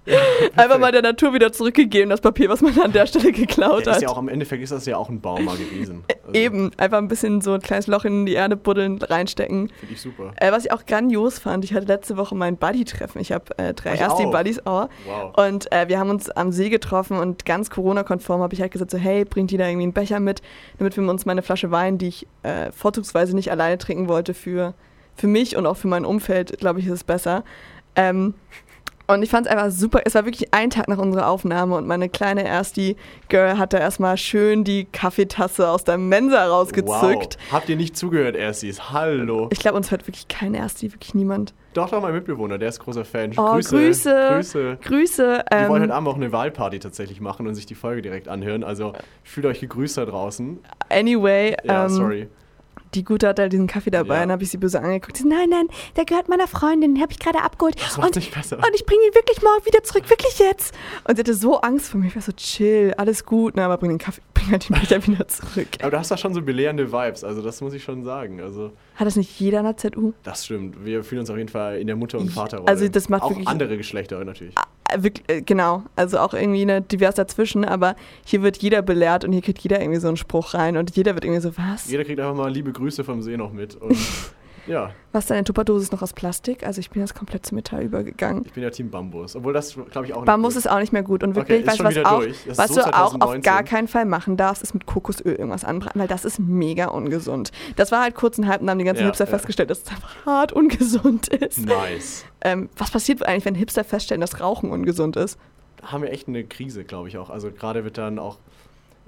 <laughs> Einfach mal der Natur wieder zurückgegeben, das Papier, was man an der Stelle geklaut ist hat. ja auch am Endeffekt ist das ja auch ein Baum mal gewesen. Also, Eben, einfach ein bisschen so ein kleines Loch in die Erde buddeln, reinstecken. Finde ich super. Äh, was ich auch grandios fand, ich hatte letzte Woche mein Buddy-Treffen. Ich habe äh, drei Ich erste. Buddies auch. Wow. Und äh, wir haben uns am See getroffen und ganz Corona-konform habe ich halt gesagt, so hey, bringt jeder irgendwie einen Becher mit, damit wir uns meine Flasche Wein, die ich äh, vorzugsweise nicht alleine trinken wollte, für, für mich und auch für mein Umfeld, glaube ich, ist es besser. Ähm, und ich fand es einfach super. Es war wirklich ein Tag nach unserer Aufnahme und meine kleine Ersti-Girl hat da erstmal schön die Kaffeetasse aus der Mensa rausgezückt. Wow. Habt ihr nicht zugehört, Erstis? Hallo. Ich glaube, uns hört wirklich kein Ersti, wirklich niemand. Doch, doch, mein Mitbewohner, der ist großer Fan. Oh, Grüße. Grüße. Grüße. Grüße. Wir wollen Ähm, heute Abend auch eine Wahlparty tatsächlich machen und sich die Folge direkt anhören. Also fühlt euch gegrüßt da draußen. anyway, Ja, ähm, sorry. Die Gute hat halt diesen Kaffee dabei Ja. und habe ich sie böse angeguckt. Sie, nein, nein, der gehört meiner Freundin, den habe ich gerade abgeholt. Das macht Und, nicht besser. und ich bringe ihn wirklich morgen wieder zurück, wirklich jetzt. Und sie hatte so Angst vor mir. Ich war so, chill, alles gut, ne, aber bring den Kaffee, bring halt den Becher <laughs> wieder zurück. Aber du hast da schon so belehrende Vibes, also das muss ich schon sagen. Also Hat das nicht jeder in der ZU? das stimmt. Wir fühlen uns auf jeden Fall in der Mutter- und Vaterrolle. Also das macht auch andere Geschlechter natürlich. Äh, wirklich, äh, genau, also auch irgendwie eine divers dazwischen, aber hier wird jeder belehrt und hier kriegt jeder irgendwie so einen Spruch rein und jeder wird irgendwie so, was? Jeder kriegt einfach mal liebe Grüße vom See noch mit. Und <laughs> ja, Was, deine Tupperdose ist noch aus Plastik? Also ich bin jetzt komplett zu Metall übergegangen. ich bin ja Team Bambus. Obwohl das, glaube ich, auch nicht Bambus gut. ist auch nicht mehr gut. Und Okay, wirklich, ist weißt was, auch, was so du auch auf 2019. gar keinen Fall machen darfst, ist mit Kokosöl irgendwas anbraten, weil das ist mega ungesund. Das war halt kurz ein Hype und haben die ganzen Ja, Hipster ja. festgestellt, dass es einfach <laughs> hart ungesund ist. Nice. Ähm, was passiert eigentlich, wenn Hipster feststellen, dass Rauchen ungesund ist? Da haben wir echt eine Krise, glaube ich auch. Also gerade wird dann auch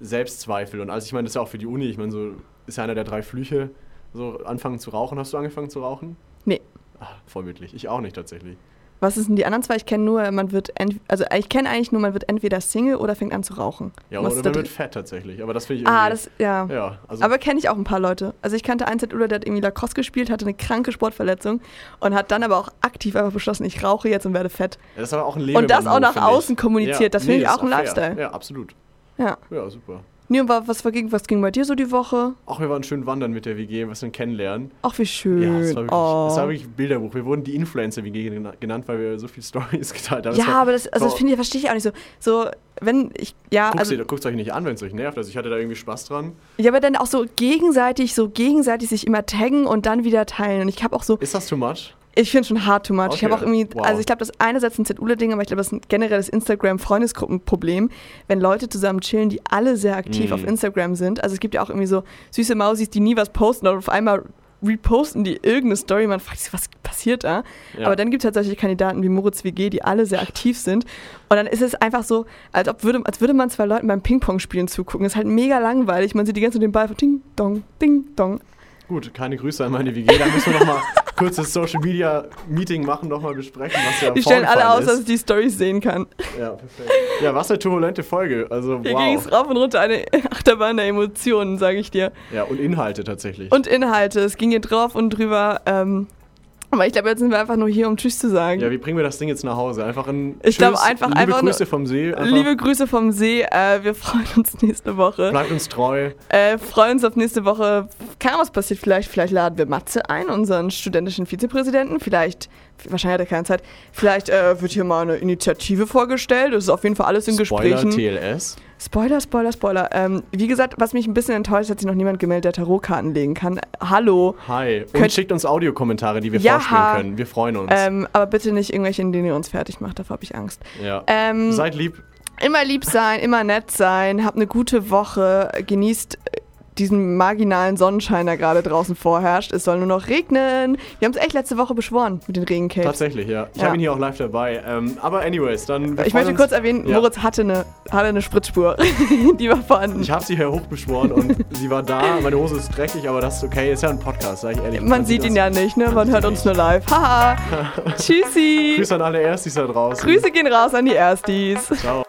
Selbstzweifel. Und also ich meine, das ist ja auch für die Uni. Ich meine, so ist ja einer der drei Flüche. So anfangen zu rauchen. Hast du angefangen zu rauchen? Nee. Ah, vorbildlich. Ich auch nicht tatsächlich. Was sind denn die anderen zwei? Ich kenne nur, man wird, also ich kenne eigentlich nur, man wird entweder Single oder fängt an zu rauchen. Ja, oder da man wird fett tatsächlich. Aber das finde ich irgendwie. Ah, das, ja. Ja, also Aber kenne ich auch ein paar Leute. Also ich kannte einen ZUler, der hat irgendwie Lacrosse gespielt, hatte eine kranke Sportverletzung und hat dann aber auch aktiv einfach beschlossen, ich rauche jetzt und werde fett. ja, das ist aber auch ein Leben. Und das auch nach außen kommuniziert, das finde ich auch ein. Lifestyle. Ja, absolut. Ja. Ja, super. Nee, was, war ging, was ging bei dir so die Woche? Auch wir waren schön wandern mit der WG, was wir kennenlernen. Ach, wie schön. Ja, es war, wirklich, oh. es war wirklich ein Bilderbuch. Wir wurden die Influencer-WG gena- genannt, weil wir so viele <laughs> Stories geteilt haben. ja, war- aber das, also das finde ich, verstehe ich auch nicht so. So, wenn ich, ja, Guckt also, es euch nicht an, wenn es euch nervt. Also ich hatte da irgendwie Spaß dran. ja, aber dann auch so gegenseitig, so gegenseitig sich immer taggen und dann wieder teilen. Und ich habe auch so, Ist das too much? Ich finde schon hard too much. Ich Okay, habe auch irgendwie, wow. also ich glaube, das eine setzt ein ZUler-Ding, aber ich glaube, das ist ein generelles Instagram-Freundesgruppenproblem, wenn Leute zusammen chillen, die alle sehr aktiv Mhm. auf Instagram sind. Also es gibt ja auch irgendwie so süße Mausis, die nie was posten, aber auf einmal reposten die irgendeine Story, man fragt sich, was passiert da? Ja. Aber dann gibt es solche Kandidaten wie Moritz WG, die alle sehr aktiv sind. Und dann ist es einfach so, als, ob würde, als würde man zwei Leuten beim Ping-Pong-Spielen zugucken. Das ist halt mega langweilig. Man sieht die ganze Zeit den Ball von Ding, Dong, Ding, Dong. Gut, keine Grüße an meine WG. Da müssen wir nochmal <laughs> kurzes Social Media Meeting machen, nochmal besprechen, was ja Die stellen alle aus, dass ist. ich die Stories sehen kann. Ja, perfekt. Ja, was eine turbulente Folge. Also, Hier ging wow. es rauf und runter, eine <laughs> Achterbahn der Emotionen, sage ich dir. Ja, und Inhalte tatsächlich. Und Inhalte, es ging hier drauf und drüber. Ähm, aber ich glaube, jetzt sind wir einfach nur hier, um Tschüss zu sagen. ja, wie bringen wir das Ding jetzt nach Hause? Einfach ein Ich Tschüss, einfach- liebe einfach Grüße vom See. Einfach Liebe Grüße vom See, äh, wir freuen uns nächste Woche. Bleibt uns treu. Äh, freuen uns auf nächste Woche. Keine was passiert. Vielleicht, vielleicht laden wir Matze ein, unseren studentischen Vizepräsidenten. Vielleicht, wahrscheinlich hat er keine Zeit. Vielleicht äh, wird hier mal eine Initiative vorgestellt. Das ist auf jeden Fall alles in Spoiler Gesprächen. TLS. Spoiler, Spoiler, Spoiler. Ähm, wie gesagt, was mich ein bisschen enttäuscht, hat sich noch niemand gemeldet, der Tarotkarten legen kann. Hallo. Hi. Und Könnt- schickt uns Audiokommentare, die wir Ja. vorspielen können. Wir freuen uns. Ähm, aber bitte nicht irgendwelche, in denen ihr uns fertig macht. Davor habe ich Angst. ja. Ähm, Seid lieb. immer lieb sein, immer nett sein. Habt eine gute Woche. Genießt äh, diesen marginalen Sonnenschein, der gerade draußen vorherrscht. Es soll nur noch regnen. Wir haben es echt letzte Woche beschworen mit den Regencapes. Tatsächlich, ja. Ich Ja. habe ihn hier auch live dabei. Ähm, aber anyways, dann. Ich möchte kurz erwähnen, Ja. Moritz hatte eine, hatte eine Spritzspur. <laughs> Die war vorhanden. Ich habe sie hier hochbeschworen und sie war da. Meine Hose ist dreckig, aber das ist okay. Ist ja ein Podcast, sag ich ehrlich. Man sieht ihn ja nicht, ne? Man hört uns nur live. Haha. <laughs> Tschüssi. Grüße an alle Erstis da draußen. Grüße gehen raus an die Erstis. Ciao.